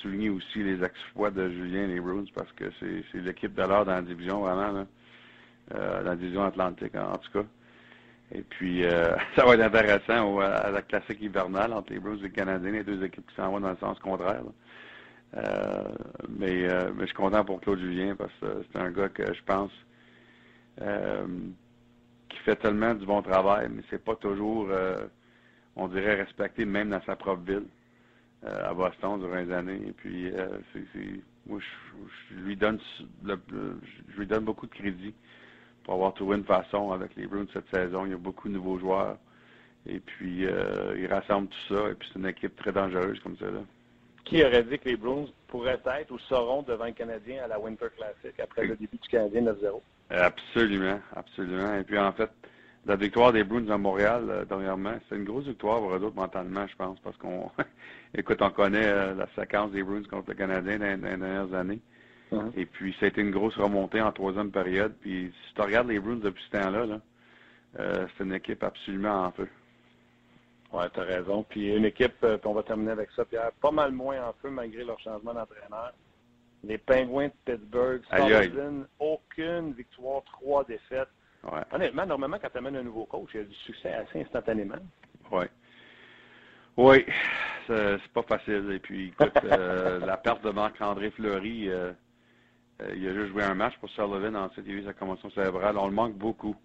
souligner aussi les exploits de Julien et les Bruins, parce que c'est l'équipe de l'heure dans la division, vraiment, là, dans la division atlantique, en tout cas. Et puis, euh, ça va être intéressant à la classique hivernale entre les Bruins et les Canadiens, les deux équipes qui s'en vont dans le sens contraire. Euh, mais, euh, mais je suis content pour Claude Julien parce que c'est un gars que je pense qui fait tellement du bon travail, mais c'est pas toujours, on dirait, respecté même dans sa propre ville, à Boston durant les années. Et puis, moi, je, lui donne, je lui donne beaucoup de crédit pour avoir trouvé une façon avec les Bruins cette saison. Il y a beaucoup de nouveaux joueurs. Et puis, euh, ils rassemblent tout ça. Et puis, c'est une équipe très dangereuse comme ça. Là. Qui aurait dit que les Bruins pourraient être ou seront devant le Canadien à la Winter Classic après le début du Canadien 9-0? Absolument, absolument. Et puis, en fait, la victoire des Bruins à Montréal, euh, dernièrement, c'est une grosse victoire pour eux autres mentalement, je pense, parce qu'on, écoute, on connaît euh, la séquence des Bruins contre le Canadien dans, dans les dernières années. Uh-huh. Et puis, ça a été une grosse remontée en troisième période. Puis, si tu regardes les Bruins depuis ce temps-là, euh, c'est une équipe absolument en feu. Oui, tu as raison. Puis, une équipe, euh, puis on va terminer avec ça, Pierre, pas mal moins en feu malgré leur changement d'entraîneur. Les Penguins de Pittsburgh, Sullivan, aucune victoire, trois défaites. Honnêtement, normalement, quand tu amènes un nouveau coach, il y a du succès assez instantanément. Oui. Oui, c'est pas facile. Et puis, écoute, euh, la perte de Marc-André Fleury, euh, il a juste joué un match pour Sullivan, ensuite il a eu sa convention cérébrale. On le manque beaucoup.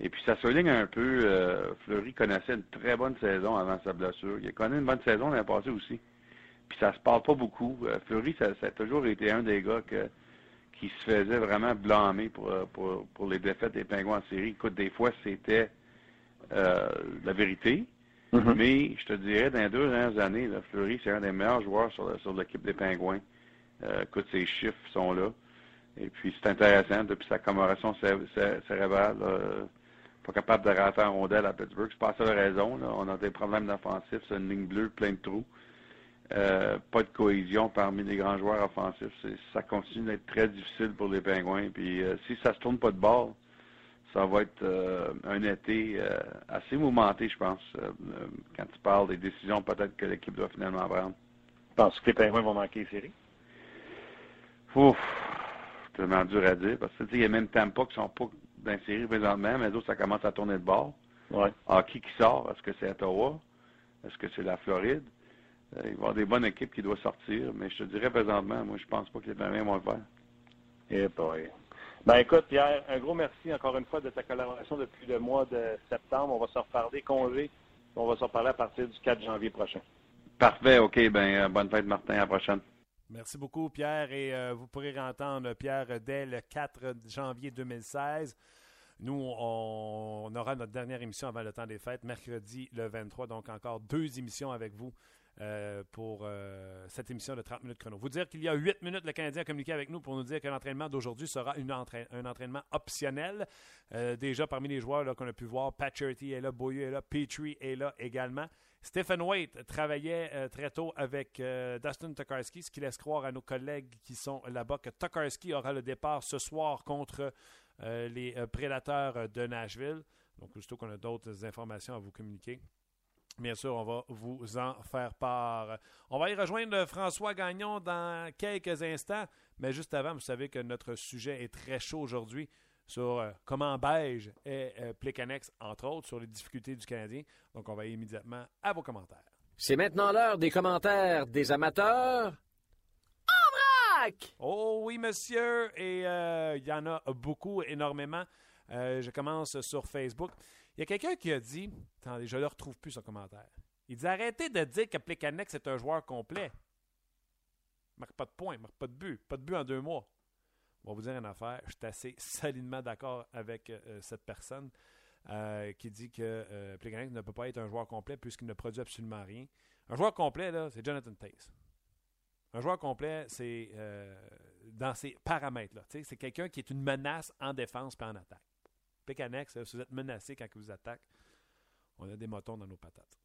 Et puis ça souligne un peu, euh, Fleury connaissait une très bonne saison avant sa blessure. Il a connu une bonne saison l'année passée aussi. Puis ça se parle pas beaucoup. Euh, Fleury, ça, a toujours été un des gars qui se faisait vraiment blâmer pour, pour, pour les défaites des Pingouins en série. Écoute, des fois, c'était la vérité. Mm-hmm. Mais je te dirais, dans les deux dernières années, Fleury, c'est un des meilleurs joueurs sur, sur l'équipe des Pingouins. Euh, écoute, ces chiffres sont là. Et puis, c'est intéressant, depuis sa commémoration cérébrale, pas capable de rentrer en rondelle à Pittsburgh. C'est pas la seule raison. On a des problèmes d'offensif, c'est une ligne bleue, plein de trous. Euh, pas de cohésion parmi les grands joueurs offensifs. Ça continue d'être très difficile pour les Pingouins. Puis, euh, si ça se tourne pas de bord, ça va être un été assez mouvementé, je pense, quand tu parles des décisions peut-être que l'équipe doit finalement prendre. Penses que les Pingouins vont manquer les séries? Ouf, tellement dur à dire. Parce que il y a même Tampa qui sont pas dans la série présentement, mais d'autres, ça commence à tourner de bord. Ouais. qui qui sort? Est-ce que c'est Ottawa? Est-ce que c'est la Floride? Euh, il va y avoir des bonnes équipes qui doivent sortir, mais je te dirais présentement, moi, je pense pas que les Penguins vont le faire. Eh boy. Ben écoute, Pierre, un gros merci encore une fois de ta collaboration depuis le mois de septembre. On va se reparler congé. On va se reparler à partir du 4 janvier prochain. Parfait, OK. Ben, euh, bonne fête, Martin. À la prochaine. Merci beaucoup, Pierre. Et euh, vous pourrez entendre Pierre dès le 4 janvier 2016. Nous, on, aura notre dernière émission avant le temps des fêtes, mercredi le 23. Donc, encore deux émissions avec vous euh, pour euh, cette émission de 30 minutes chrono. Vous dire qu'il y a 8 minutes, le Canadien a communiqué avec nous pour nous dire que l'entraînement d'aujourd'hui sera un entraînement optionnel. Déjà, parmi les joueurs qu'on a pu voir, Patcherty est là, Boyer est là, Petrie est là également. Stephen Waite travaillait très tôt avec Dustin Tokarski, ce qui laisse croire à nos collègues qui sont là-bas que Tokarski aura le départ ce soir contre les prédateurs de Nashville. Donc, aussitôt qu'on a d'autres informations à vous communiquer, Bien sûr, on va vous en faire part. On va y rejoindre François Gagnon dans quelques instants, mais juste avant, vous savez que notre sujet est très chaud aujourd'hui sur euh, comment Beige est euh, entre autres, sur les difficultés du Canadien. Donc, on va y immédiatement à vos commentaires. C'est maintenant l'heure des commentaires des amateurs. En vrac! Oh oui, monsieur, et euh, il y en a beaucoup, énormément. Euh, je commence sur Facebook. Il y a quelqu'un qui a dit, attendez, je ne le retrouve plus son commentaire. Il dit arrêtez de dire que Plekanex est un joueur complet. Il marque pas de points, il marque pas de but, pas de but en deux mois. On va vous dire une affaire. Je suis assez solidement d'accord avec euh, cette personne euh, qui dit que euh, ne peut pas être un joueur complet puisqu'il ne produit absolument rien. Un joueur complet, là, c'est Jonathan Taze. Un joueur complet, c'est euh, dans ces paramètres-là. C'est quelqu'un qui est une menace en défense et en attaque. Pécanex, si vous êtes menacé quand ils vous attaquent, on a des motons dans nos patates.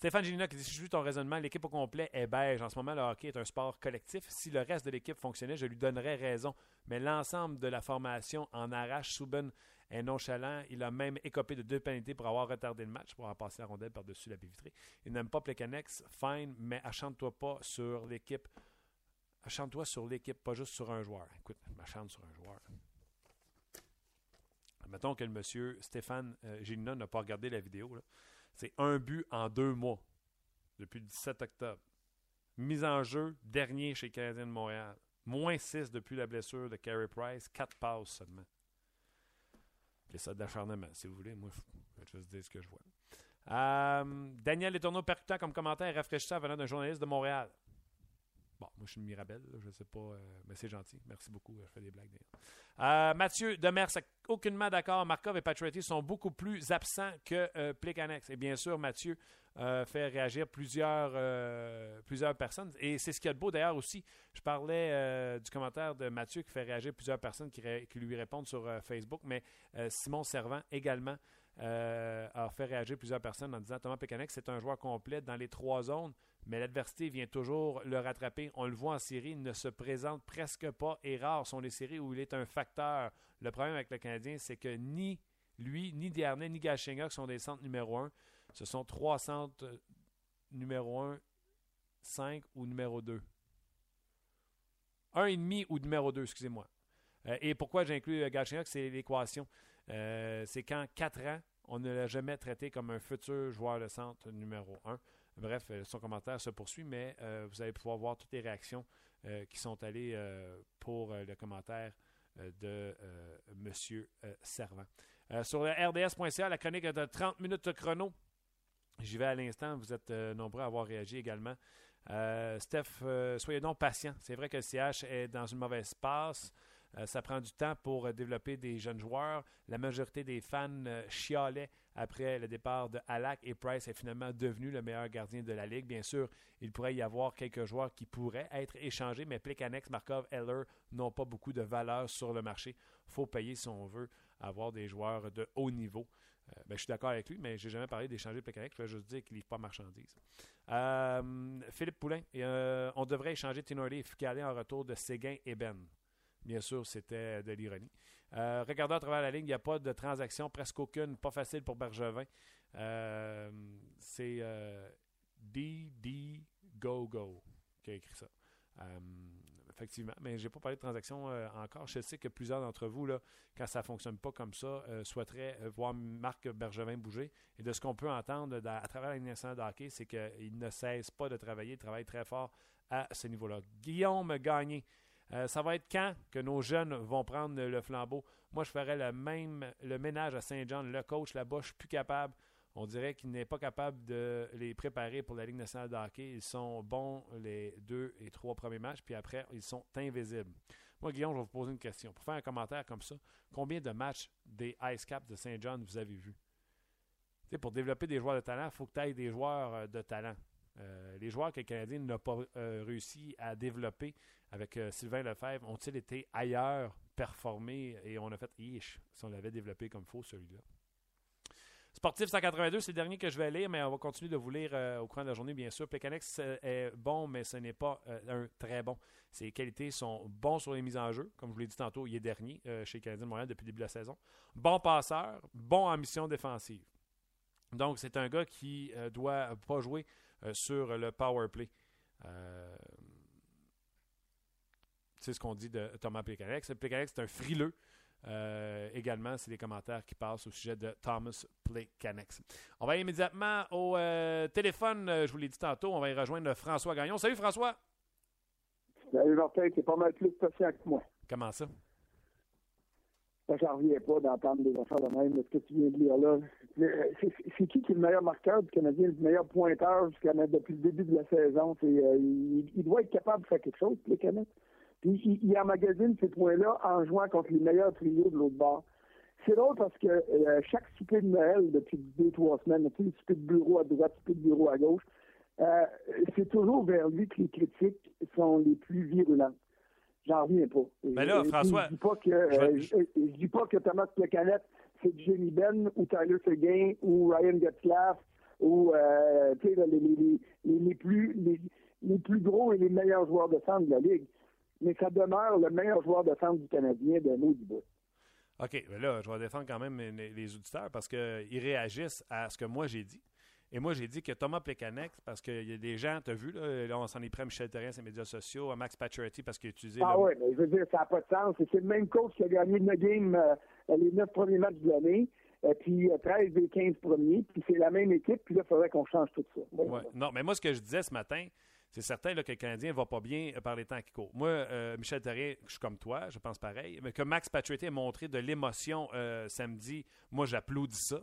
Stéphane Gélina qui dit je suis ton raisonnement, l'équipe au complet est beige. En ce moment, le hockey est un sport collectif. Si le reste de l'équipe fonctionnait, je lui donnerais raison. Mais l'ensemble de la formation en arrache. Souben est nonchalant. Il a même écopé de deux pénalités pour avoir retardé le match, pour avoir passé la rondelle par-dessus la baie vitrée. Il n'aime pas Plecanex. Fine, mais achante-toi pas sur l'équipe Achante-toi sur l'équipe, pas juste sur un joueur. Écoute, m'achante sur un joueur. Mettons que le monsieur Stéphane euh, n'a pas regardé la vidéo. C'est un but en deux mois depuis le 17 octobre. Mise en jeu, dernier chez Canadien de Montréal. Moins 6 depuis la blessure de Carey Price, 4 passes seulement. C'est ça d'acharnement, si vous voulez. Moi, je vais juste dire ce que je vois. Euh, Daniel Letourneau percutant comme commentaire rafraîchissant venant d'un journaliste de Montréal. Bon, moi, je suis une Mirabelle, je ne sais pas, euh, mais c'est gentil. Merci beaucoup. Je fais des blagues d'ailleurs. Euh, Mathieu Demers, aucunement d'accord. Markov et Patriotti sont beaucoup plus absents que euh, Et bien sûr, Mathieu euh, fait réagir plusieurs, plusieurs personnes. Et c'est ce qu'il y a de beau d'ailleurs aussi. Je parlais du commentaire de Mathieu qui fait réagir plusieurs personnes qui, lui répondent sur Facebook, mais Simon Servant également. a fait réagir plusieurs personnes en disant Thomas Pécanex, c'est un joueur complet dans les trois zones mais l'adversité vient toujours le rattraper. On le voit en série, il ne se présente presque pas et rares sont les séries où il est un facteur. Le problème avec le Canadien, c'est que ni lui, ni Dernay, ni Galchenyuk sont des centres numéro un. Ce sont trois centres euh, numéro un, cinq ou numéro deux. Un et demi ou numéro deux, excusez-moi. Euh, et pourquoi j'inclus euh, Galchenyuk, c'est l'équation. c'est qu'en quatre ans, on ne l'a jamais traité comme un futur joueur de centre numéro un. Bref, euh, son commentaire se poursuit, mais euh, vous allez pouvoir voir toutes les réactions euh, qui sont allées pour le commentaire de M. Servant. sur RDS.ca, la chronique de 30 minutes chrono. J'y vais à l'instant. Vous êtes nombreux à avoir réagi également. Steph, soyez donc patient. C'est vrai que le CH est dans une mauvaise passe. Ça prend du temps pour développer des jeunes joueurs. La majorité des fans chialaient après le départ de Halak et Price est finalement devenu le meilleur gardien de la Ligue. Bien sûr, il pourrait y avoir quelques joueurs qui pourraient être échangés, mais Plekanex, Markov, Heller n'ont pas beaucoup de valeur sur le marché. Faut payer si on veut avoir des joueurs de haut niveau. Ben, je suis d'accord avec lui, mais je n'ai jamais parlé d'échanger Plekanex. Je vais juste dire qu'il livre pas marchandise. Philippe Poulain, on devrait échanger Tinordi et Foucault en retour de Séguin et Ben. Bien sûr, c'était de l'ironie. Euh, regardons à travers la ligne, il n'y a pas de transaction, presque aucune, pas facile pour Bergevin. Euh, c'est euh, DD Go Go qui a écrit ça. effectivement, mais je n'ai pas parlé de transaction encore. Je sais que plusieurs d'entre vous, là, quand ça ne fonctionne pas comme ça, souhaiteraient voir Marc Bergevin bouger. Et de ce qu'on peut entendre à travers la ligne c'est qu'il ne cesse pas de travailler, il travaille très fort à ce niveau-là. Guillaume Gagné. Euh, ça va être quand que nos jeunes vont prendre le flambeau? Moi, je ferais le même le ménage à Saint-Jean. Le coach là-bas, je suis plus capable. On dirait qu'il n'est pas capable de les préparer pour la Ligue nationale de hockey. Ils sont bons les deux et trois premiers matchs, puis après, ils sont invisibles. Moi, Guillaume, je vais vous poser une question. Pour faire un commentaire comme ça, combien de matchs des Ice Caps de Saint-Jean vous avez vu? pour développer des joueurs de talent, il faut que tu aies des joueurs de talent. les joueurs que le Canadien n'a pas réussi à développer avec Sylvain Lefebvre ont-ils été ailleurs performés? Et on a fait, ish, si on l'avait développé comme faux, celui-là. Sportif 182, c'est le dernier que je vais lire, mais on va continuer de vous lire euh, au cours de la journée, bien sûr. Pécanex euh, est bon, mais ce n'est pas euh, un très bon. Ses qualités sont bons sur les mises en jeu. Comme je vous l'ai dit tantôt, il est dernier chez le Canadien de Montréal depuis le début de la saison. Bon passeur, bon en mission défensive. Donc, c'est un gars qui ne doit pas jouer sur le power play. C'est ce qu'on dit de Thomas Pécanex. Pécanex, c'est un frileux. Euh, également, c'est des commentaires qui passent au sujet de Thomas Plekanex. On va immédiatement au euh, téléphone. Euh, je vous l'ai dit tantôt, on va y rejoindre François Gagnon. Salut François. Salut Martin, c'est pas mal plus patient que moi. Comment ça? Je j'en reviens pas d'entendre des affaires de même. Ce que tu viens de lire là, c'est qui qui est le meilleur marqueur du Canadien, le meilleur pointeur depuis le début de la saison? il, doit être capable de faire quelque chose, Plekanex. Puis il, emmagasine ces points-là en jouant contre les meilleurs trios de l'autre bord. C'est drôle parce que euh, chaque souper de Noël, depuis deux, trois semaines, tu sais, souper de bureau à droite, souper de bureau à gauche, euh, c'est toujours vers lui que les critiques sont les plus virulentes. J'en reviens pas. Mais là, François. Je dis pas que, euh, je, dis pas que Thomas Plecanet, c'est Jenny Ben ou Tyler Seguin ou Ryan Getzlaff ou les, les, les, les, plus, les, plus gros et les meilleurs joueurs de centre de la Ligue mais ça demeure le meilleur joueur de centre du Canadien de nous du bout. OK, mais là, je vais défendre quand même les, auditeurs parce qu'ils réagissent à ce que moi j'ai dit. Et moi, j'ai dit que Thomas Plekanec, parce qu'il y a des gens, tu as vu, là, on s'en est pris à Michel Terrien, ses médias sociaux, à Max Pacioretty, parce qu'il a utilisé. Ah oui, mais je veux dire, ça n'a pas de sens. C'est le même coach qui a gagné le game euh, les neuf premiers matchs de l'année, euh, puis 13 des 15 premiers, puis c'est la même équipe, puis là, il faudrait qu'on change tout ça. Ouais. Non, mais moi, ce que je disais ce matin, c'est certain là, que le Canadien ne va pas bien euh, par les temps qui courent. Moi, euh, Michel Terrien, je suis comme toi, je pense pareil, mais que Max Pacioretty ait montré de l'émotion euh, samedi, moi j'applaudis ça.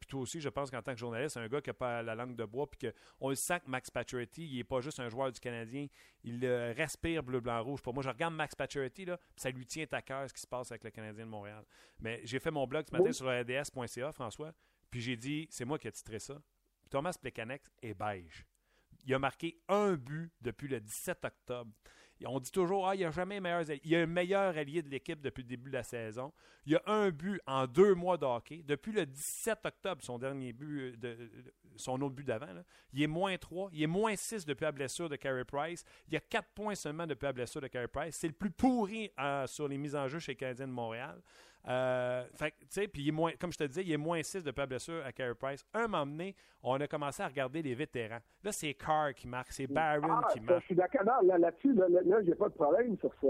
puis toi aussi, je pense qu'en tant que journaliste, un gars qui n'a pas la langue de bois, puis qu'on le sent que Max Pacioretty, il n'est pas juste un joueur du Canadien, il respire bleu, blanc, rouge. Pour moi, je regarde Max Pacioretty, là, ça lui tient à cœur ce qui se passe avec le Canadien de Montréal. Mais j'ai fait mon blog ce matin sur rds.ca, François, puis j'ai dit, c'est moi qui ai titré ça. Thomas Plekanex est beige. Il a marqué un but depuis le 17 octobre. On dit toujours, ah, il n'y a jamais meilleur Il y a un meilleur allié de l'équipe depuis le début de la saison. Il y a un but en deux mois de hockey. Depuis le 17 octobre, son dernier but, de, son autre but d'avant, il est moins 3. Il est moins 6 depuis la blessure de Carey Price. Il y a 4 points seulement depuis la blessure de Carey Price. C'est le plus pourri euh, sur les mises en jeu chez les Canadiens de Montréal. Euh, puis il moins, comme je te disais, il est moins 6 de la blessure à Carey Price. Un moment donné, on a commencé à regarder les vétérans. Là, c'est Carr qui marque, c'est Barron ah, qui marque. Je suis d'accord. Là-dessus, là, là, j'ai pas de problème sur ça.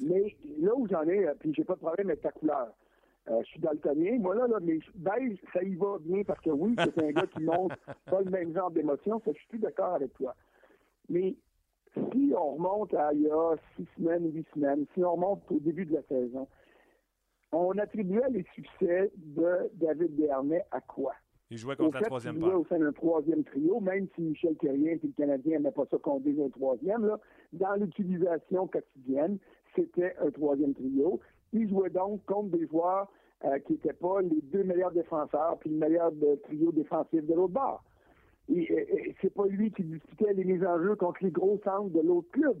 Mais là où j'en ai, euh, puis j'ai pas de problème avec ta couleur. Euh, je suis daltonien. Moi, là, là, mais beige, ça y va bien parce que oui, c'est un gars qui montre pas le même genre d'émotion. Je suis plus d'accord avec toi. Mais si on remonte à il y a six semaines, huit semaines, si on remonte au début de la saison, on attribuait les succès de David Dernay à quoi? Il jouait contre la troisième part. au sein d'un troisième trio, même si Michel Thérien et le Canadien n'aimaient pas ça qu'on dise un troisième, là, dans l'utilisation quotidienne, c'était un troisième trio. Il jouait donc contre des joueurs euh, qui n'étaient pas les deux meilleurs défenseurs puis le meilleur trio défensif de l'autre bord. Et, c'est pas lui qui disputait les mises en jeu contre les gros centres de l'autre club.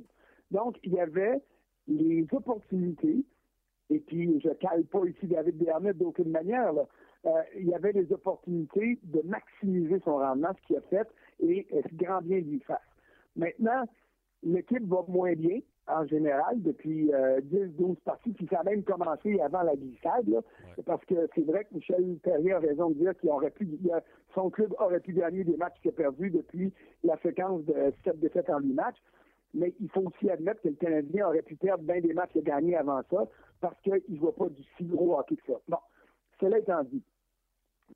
Donc, il y avait les opportunités et puis je cale pas ici David Bernet d'aucune manière, euh, il y avait des opportunités de maximiser son rendement, ce qu'il a fait, et euh, grand bien lui fasse. Maintenant, l'équipe va moins bien, en général, depuis 10-12 euh, parties, puis ça a même commencé avant la glissade, parce que c'est vrai que Michel Perrier a raison de dire qu'il aurait pu, son club aurait pu gagner des matchs qu'il a perdus depuis la séquence de 7 défaites en 8 matchs mais il faut aussi admettre que le Canadien aurait pu perdre bien des matchs qu'il a gagnés avant ça parce qu'il ne voit pas du si gros hockey que ça. Bon, cela étant dit,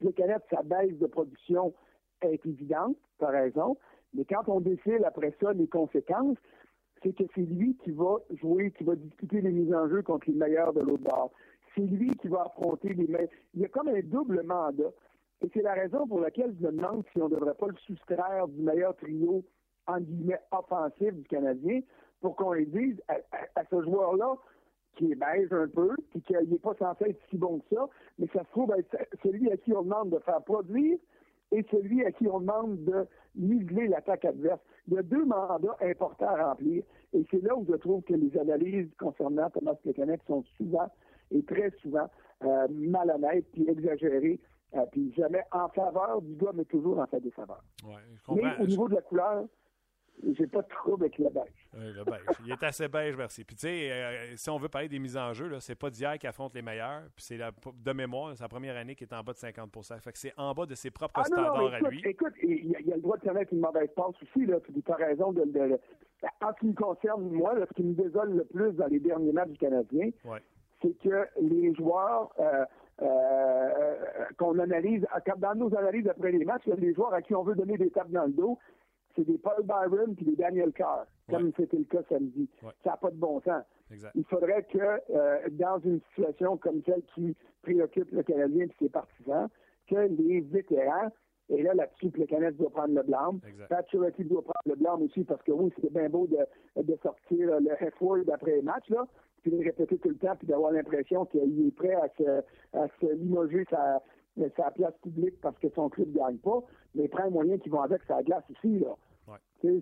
le Canadien, sa baisse de production est évidente, par raison, mais quand on décide après ça les conséquences, c'est que c'est lui qui va jouer, qui va discuter les mises en jeu contre les meilleurs de l'autre bord. C'est lui qui va affronter les meilleurs. Il y a comme un double mandat. Et c'est la raison pour laquelle je me demande si on ne devrait pas le soustraire du meilleur trio en guillemets, offensif du Canadien pour qu'on lui dise à, ce joueur-là, qui est beige un peu, puis qu'il n'est pas censé être si bon que ça, mais ça se trouve être celui à qui on demande de faire produire et celui à qui on demande de niveler l'attaque adverse. Il y a deux mandats importants à remplir, et c'est là où je trouve que les analyses concernant Thomas Plekanec sont souvent et très souvent euh, malhonnêtes puis exagérées, euh, puis jamais en faveur du gars, mais toujours en sa défaveur. Ouais, mais au niveau de la couleur, j'ai pas de trouble avec le beige. le beige. Il est assez beige, merci. Puis, tu sais, euh, si on veut parler des mises en jeu, c'est pas d'hier qui affronte les meilleurs. Puis, c'est de mémoire, sa première année qui est en bas de 50% Fait que c'est en bas de ses propres ah, standards à lui. Écoute, il y, a le droit de connaître une mauvaise passe aussi. Là. Tu as raison de, de, En ce qui me concerne, moi, ce qui me désole le plus dans les derniers matchs du Canadien, c'est que les joueurs. Euh, euh, qu'on analyse, dans nos analyses après les matchs, il y a des joueurs à qui on veut donner des tapes dans le dos c'est des Paul Byron puis des Daniel Carr, comme c'était le cas samedi. Ça n'a pas de bon sens. Il faudrait que, euh, dans une situation comme celle qui préoccupe le Canadien et ses partisans, que les vétérans, et là, là-dessus, le Canadien doit prendre le blâme. Paturity doit prendre le blâme aussi parce que oui, c'est bien beau de, de sortir le F-word après les matchs, là, puis de le répéter tout le temps, puis d'avoir l'impression qu'il est prêt à se, à se limoger sa, sa place publique parce que son club ne gagne pas, mais il prend un moyen qui vont avec sa glace ici, là.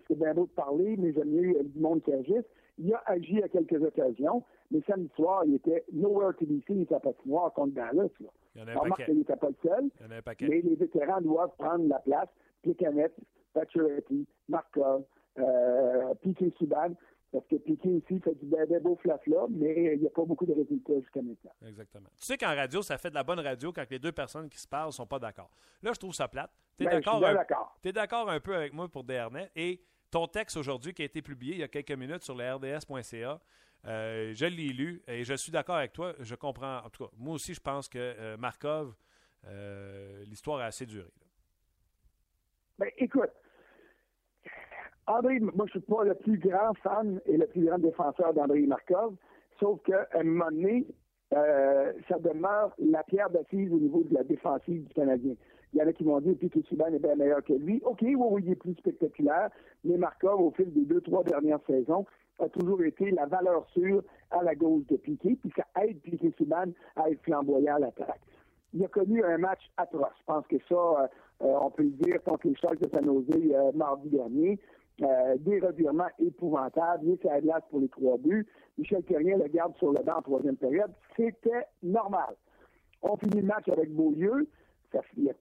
C'est bien beau de parler, mais j'aime mieux du monde qui agisse. Il a agi à quelques occasions, mais samedi soir, il était nowhere to be seen sa patinoire contre Dallas. Là. Il y en a un paquet. n'était pas le seul, mais les vétérans doivent prendre la place. Pacioretty, Markov, euh, Piquet Subban, parce que Piquet aussi fait du bien, beau flafla, mais il n'y a pas beaucoup de résultats jusqu'à maintenant. Exactement. Tu sais qu'en radio, ça fait de la bonne radio quand les deux personnes qui se parlent ne sont pas d'accord. Là, je trouve ça plate. Tu es ben, d'accord un, d'accord un peu avec moi pour DRNet et ton texte aujourd'hui qui a été publié il y a quelques minutes sur le rds.ca, euh, je l'ai lu et je suis d'accord avec toi. Je comprends. En tout cas, moi aussi, je pense que euh, Markov, euh, l'histoire a assez duré. Ben, écoute, André, moi, je suis pas le plus grand fan et le plus grand défenseur d'André Markov, sauf qu'à un moment donné, euh, ça demeure la pierre d'assise au niveau de la défensive du Canadien. Il y en a qui m'ont dit que Subban est bien meilleur que lui. OK, oui, oui, il est plus spectaculaire, mais Markov, au fil des deux, trois dernières saisons, a toujours été la valeur sûre à la gauche de Piquet, puis ça aide Piquet Subban à être flamboyant à l'attaque. Il a connu un match atroce. Je pense que ça, euh, euh, on peut le dire contre les Sharks de San Jose mardi dernier. Euh, des revirements épouvantables, il est pour les trois buts. Michel Terrien le garde sur le banc en troisième période. C'était normal. On finit le match avec Beaulieu.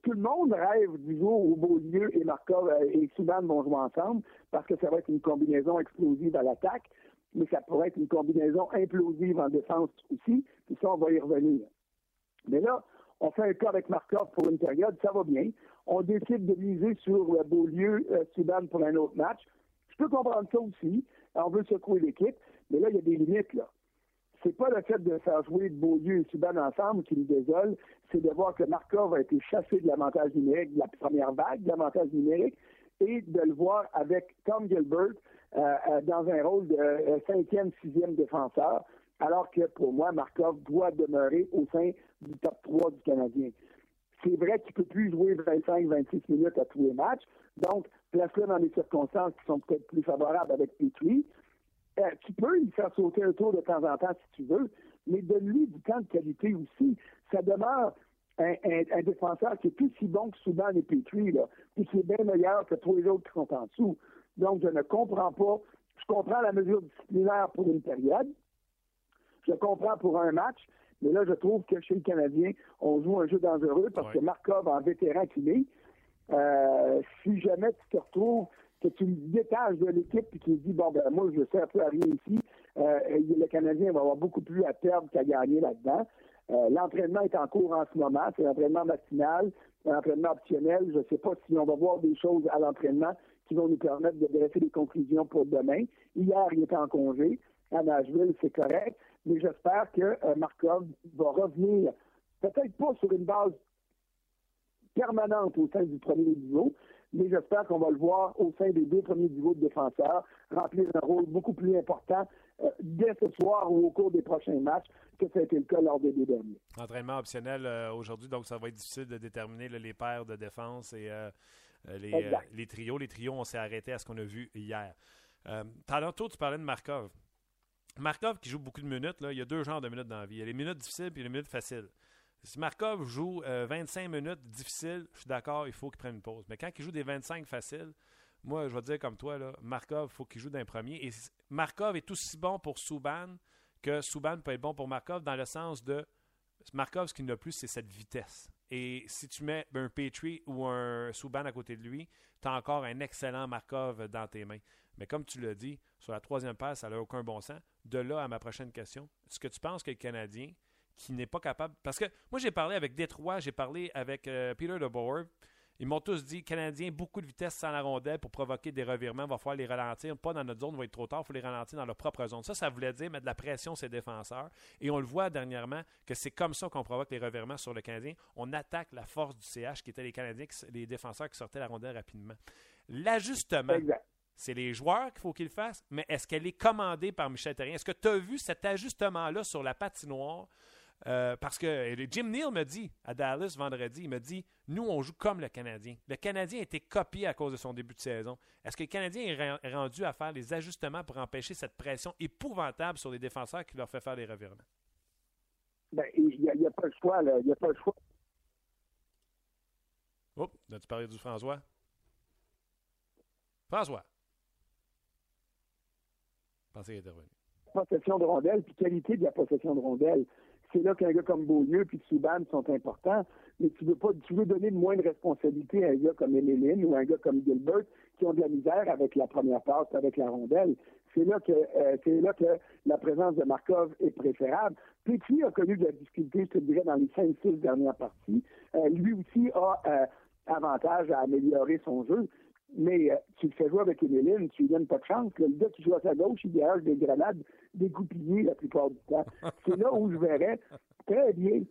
Tout le monde rêve du jour où Beaulieu et Markov euh, et Soudan vont jouer ensemble parce que ça va être une combinaison explosive à l'attaque, mais ça pourrait être une combinaison implosive en défense aussi. Puis ça, on va y revenir. Mais là, on fait un cas avec Markov pour une période, ça va bien. On décide de miser sur Beaulieu, euh, pour un autre match. Je peux comprendre ça aussi. On veut secouer l'équipe, mais là, il y a des limites, là. C'est pas le fait de faire jouer Beaulieu et Subban ensemble qui nous désole, c'est de voir que Markov a été chassé de l'avantage numérique, de la première vague de l'avantage numérique, et de le voir avec Tom Gilbert euh, euh, dans un rôle de euh, cinquième, sixième défenseur, alors que pour moi, Markov doit demeurer au sein du top 3 du Canadien. C'est vrai qu'il ne peut plus jouer 25-26 minutes à tous les matchs, donc place-le dans des circonstances qui sont peut-être plus favorables avec Petrie. Euh, tu peux lui faire sauter un tour de temps en temps si tu veux, mais donne-lui du temps de qualité aussi. Ça demeure un, défenseur qui est plus si bon que Soudan et Petrie, là, puis qui est bien meilleur que tous les autres qui sont en dessous. Donc, je ne comprends pas. Je comprends la mesure disciplinaire pour une période. Je comprends pour un match, mais là, je trouve que chez le Canadien, on joue un jeu dangereux parce que Markov, en vétéran qu'il est, euh, si jamais tu te retrouves, que tu me détaches de l'équipe et tu dis, bon, ben moi, je sais un peu à rien ici, euh, le Canadien va avoir beaucoup plus à perdre qu'à gagner là-dedans. Euh, l'entraînement est en cours en ce moment, c'est l'entraînement matinal, un entraînement optionnel. Je ne sais pas si on va voir des choses à l'entraînement qui vont nous permettre de dresser des conclusions pour demain. Hier, il était en congé. À Nashville, c'est correct. Mais j'espère que Markov va revenir, peut-être pas sur une base permanente au sein du premier niveau, mais j'espère qu'on va le voir au sein des deux premiers niveaux de défenseurs remplir un rôle beaucoup plus important euh, dès ce soir ou au cours des prochains matchs que ça a été le cas lors des deux derniers. Entraînement optionnel euh, aujourd'hui, donc ça va être difficile de déterminer les paires de défense et euh, les, trios. Les trios, on s'est arrêté à ce qu'on a vu hier. Euh, tantôt, tu parlais de Markov. Markov qui joue beaucoup de minutes, il y a deux genres de minutes dans la vie. Il y a les minutes difficiles et les minutes faciles. Si Markov joue 25 minutes difficiles, je suis d'accord, il faut qu'il prenne une pause. Mais quand il joue des 25 faciles, moi, je vais dire comme toi, Markov, il faut qu'il joue d'un premier. Et Markov est aussi bon pour Souban que Souban peut être bon pour Markov dans le sens de Markov, ce qu'il n'a plus, c'est cette vitesse. Et si tu mets un Petrie ou un Souban à côté de lui, tu as encore un excellent Markov dans tes mains. Mais comme tu l'as dit, sur la troisième passe, ça n'a aucun bon sens. De là à ma prochaine question, est-ce que tu penses que le Canadien, qui n'est pas capable. Parce que moi, j'ai parlé avec Détroit, j'ai parlé avec euh, Peter DeBoer, ils m'ont tous dit Canadien, beaucoup de vitesse sans la rondelle pour provoquer des revirements. Il va falloir les ralentir. Pas dans notre zone, il va être trop tard. Il faut les ralentir dans leur propre zone. Ça, ça voulait dire mettre de la pression sur ses défenseurs. Et on le voit dernièrement que c'est comme ça qu'on provoque les revirements sur le Canadien. On attaque la force du CH qui était les Canadiens, les défenseurs qui sortaient la rondelle rapidement. L'ajustement. C'est les joueurs qu'il faut qu'ils fassent, mais est-ce qu'elle est commandée par Michel Terrien? Est-ce que tu as vu cet ajustement-là sur la patinoire? Euh, parce que Jim Neal me dit à Dallas vendredi, il me dit Nous, on joue comme le Canadien. Le Canadien a été copié à cause de son début de saison. Est-ce que le Canadien est rendu à faire les ajustements pour empêcher cette pression épouvantable sur les défenseurs qui leur fait faire des revirements? Ben, il n'y a, pas le choix, là. Il n'y a pas le choix. Oh, as-tu parlé du François? François. Revenu. Possession de rondelle, puis qualité de la possession de rondelle c'est là qu'un gars comme Beaulieu puis Souban sont importants, mais tu veux pas, tu veux donner moins de responsabilité à un gars comme Emeline ou un gars comme Gilbert qui ont de la misère avec la première passe, avec la rondelle. C'est là que euh, c'est là que la présence de Markov est préférable. Petit a connu de la difficulté, je te dirais, dans les cinq, six dernières parties. Euh, lui aussi a euh, avantage à améliorer son jeu. Mais tu le fais jouer avec Emeline, tu lui donnes pas de chance. Le gars qui joue à sa gauche, il dégage des grenades dégoupillé la plupart du temps. C'est là où je verrais très bien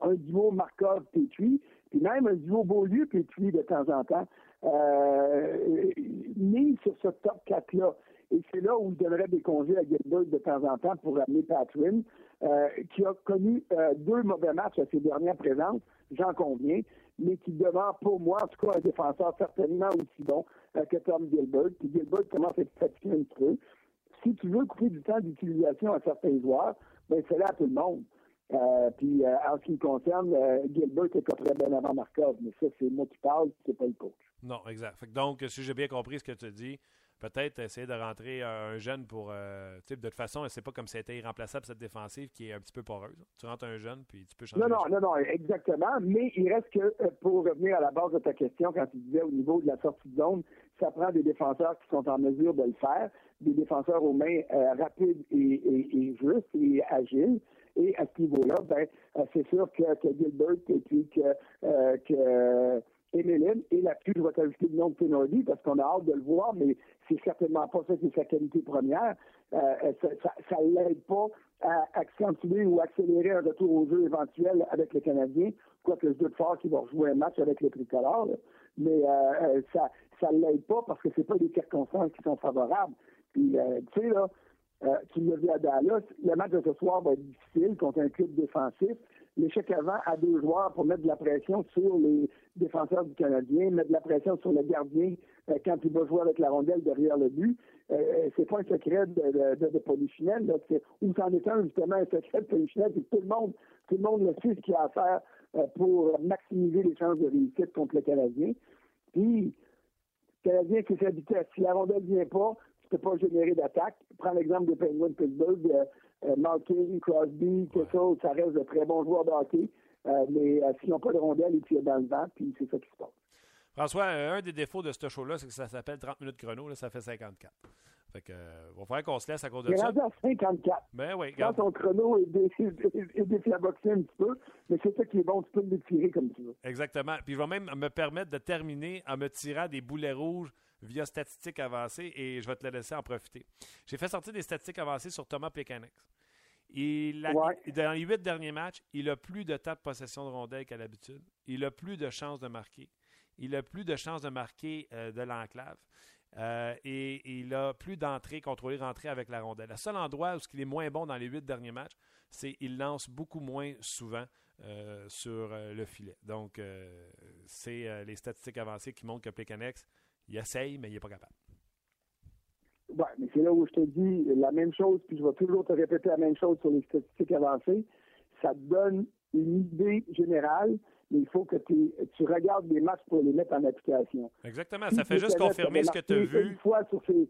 un duo Markov-Pétri, puis même un duo Beaulieu-Pétri de temps en temps, euh, mis sur ce top 4-là. Et c'est là où je donnerais des congés à Gilbert de temps en temps pour amener Patrin, euh, qui a connu euh, deux mauvais matchs à ses dernières présences, j'en conviens, mais qui demeure pour moi, en tout cas, un défenseur certainement aussi bon euh, que Tom Gilbert. Puis Gilbert commence à être fatigué un peu si tu veux couper du temps d'utilisation à certains joueurs, ben c'est là à tout le monde. Euh, puis en ce qui me concerne, euh, Gilbert est copié bien avant Markov, mais ça, c'est moi qui parle, c'est pas le coach. Non, exact. donc, si j'ai bien compris ce que tu dis, peut-être essayer de rentrer un jeune pour. Euh, de toute façon, c'est pas comme si c'était irremplaçable cette défensive qui est un petit peu poreuse. Tu rentres un jeune, puis tu peux changer. Non, non, non, non, exactement. Mais il reste que, pour revenir à la base de ta question, quand tu disais au niveau de la sortie de zone, ça prend des défenseurs qui sont en mesure de le faire des défenseurs aux mains euh, rapides et, justes et agiles. Et à ce niveau-là, ben, euh, c'est sûr que, Gilbert et puis que, euh, que Emeline et là-dessus, je vais t'ajouter le nom de Tenordi parce qu'on a hâte de le voir, mais c'est certainement pas ça qui est sa qualité première. ça ne l'aide pas à accentuer ou accélérer un retour au jeu éventuel avec les Canadiens, quoique je doute fort va rejouer un match avec les tricolores. Mais ça ça ne l'aide pas parce que c'est pas des circonstances qui sont favorables. Puis, euh, tu sais, là, euh, tu l'as vu à Dallas, le match de ce soir va être difficile contre un club défensif. L'échec avant à deux joueurs pour mettre de la pression sur les défenseurs du Canadien, mettre de la pression sur le gardien euh, quand il va jouer avec la rondelle derrière le but. Euh, c'est pas un secret de, de, de, Polichinelle, là, ou c'en est un, justement, un secret de Polichinelle, puis tout le monde, tout le monde le sait ce qu'il a à faire pour maximiser les chances de réussite contre le Canadien. Puis, le Canadien, sa vitesse. Si la rondelle vient pas, tu pas générer d'attaque. Prends l'exemple des Penguins de Pittsburgh, euh, euh, Malkin, Crosby, chose, ça reste de très bons joueurs de. Euh, mais s'ils n'ont pas de rondelle, ils tirent dans le vent, puis c'est ça qui se passe. François, un des défauts de ce show-là, c'est que ça s'appelle 30 minutes chrono, là, ça fait 54. Fait que, euh, va falloir qu'on se laisse à cause de ça. Il est à 54. Ben oui, Quand ton chrono est, dé est, déflaboxé un petit peu, mais c'est ça qui est bon, tu peux le tirer comme tu veux. Exactement. Puis je vais même me permettre de terminer en me tirant des boulets rouges via statistiques avancées et je vais te le laisser en profiter. J'ai fait sortir des statistiques avancées sur Thomas Plekanec. Il Dans les huit derniers matchs, il a plus de temps de possession de rondelles qu'à l'habitude. Il a plus de chances de marquer. Il a plus de chances de marquer euh, de l'enclave. Euh, et, il a plus d'entrée contrôlée, rentrée avec la rondelle. Le seul endroit où il est moins bon dans les huit derniers matchs, c'est qu'il lance beaucoup moins souvent euh, sur le filet. Donc, c'est les statistiques avancées qui montrent que Pécanex, il essaye, mais il n'est pas capable. Ouais, mais c'est là où je te dis la même chose, puis je vais toujours te répéter la même chose sur les statistiques avancées. Ça te donne une idée générale, mais il faut que tu regardes les matchs pour les mettre en application. Exactement, ça fait juste confirmer ce que tu as vu. Une fois sur ces...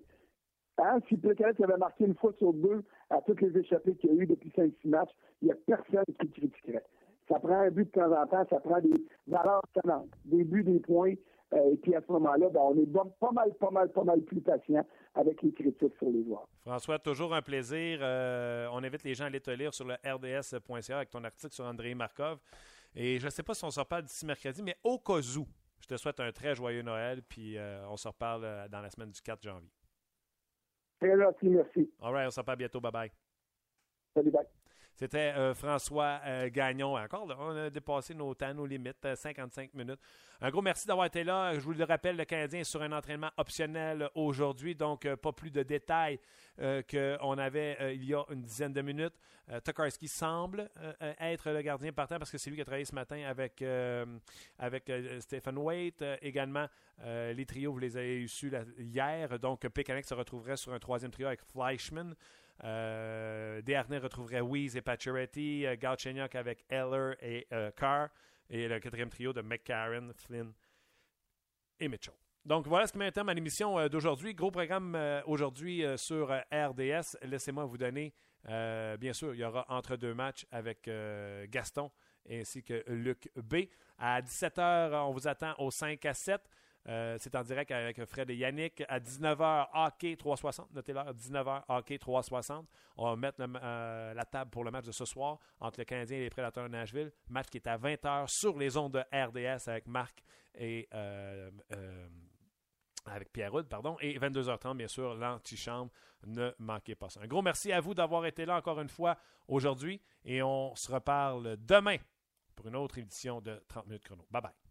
Hein? Si avait marqué une fois sur deux à toutes les échappées qu'il y a eu depuis 5-6 matchs, il n'y a personne qui critiquerait. Ça prend un but de temps en temps, ça prend des valeurs des buts, des points. Euh, et puis à ce moment-là, ben, on est pas mal, pas mal, pas mal plus patient avec les critiques sur les joueurs. François, toujours un plaisir. Euh, on invite les gens à aller te lire sur le rds.ca avec ton article sur André Markov. Et je ne sais pas si on se reparle d'ici mercredi, mais au cas où, je te souhaite un très joyeux Noël, puis euh, on se reparle dans la semaine du 4 janvier. Très gentil, merci. All right, on se reparle bientôt. Bye-bye. Salut, bye. C'était euh, François euh, Gagnon. Encore, on a dépassé nos temps, nos limites, 55 euh, minutes. Un gros merci d'avoir été là. Je vous le rappelle, le Canadien est sur un entraînement optionnel aujourd'hui, donc pas plus de détails qu'on avait il y a une dizaine de minutes. Tokarski semble être le gardien partant parce que c'est lui qui a travaillé ce matin avec, avec Stephen Waite. également, les trios, vous les avez eus hier. Donc, Pécanic se retrouverait sur un troisième trio avec Fleischmann. Euh, retrouverait Weeze et Pacioretty, euh, Galchenyuk avec Eller et euh, Carr, et le quatrième trio de McCarron, Flynn et Mitchell. Donc voilà ce qui met à l'émission d'aujourd'hui. Gros programme aujourd'hui sur RDS. Laissez-moi vous donner, bien sûr, il y aura entre deux matchs avec Gaston ainsi que Luc B. À 17h, on vous attend au 5 à 7. Euh, c'est en direct avec Fred et Yannick. À 19h, hockey 360. Notez l'heure, 19h, hockey 360. On va mettre euh, la table pour le match de ce soir entre le Canadien et les Prédateurs de Nashville. Match qui est à 20h sur les ondes de RDS avec Marc et euh, avec Pierre pardon. Et 22h30, bien sûr, l'antichambre. Ne manquez pas ça. Un gros merci à vous d'avoir été là encore une fois aujourd'hui. Et on se reparle demain pour une autre édition de 30 minutes chrono. Bye bye.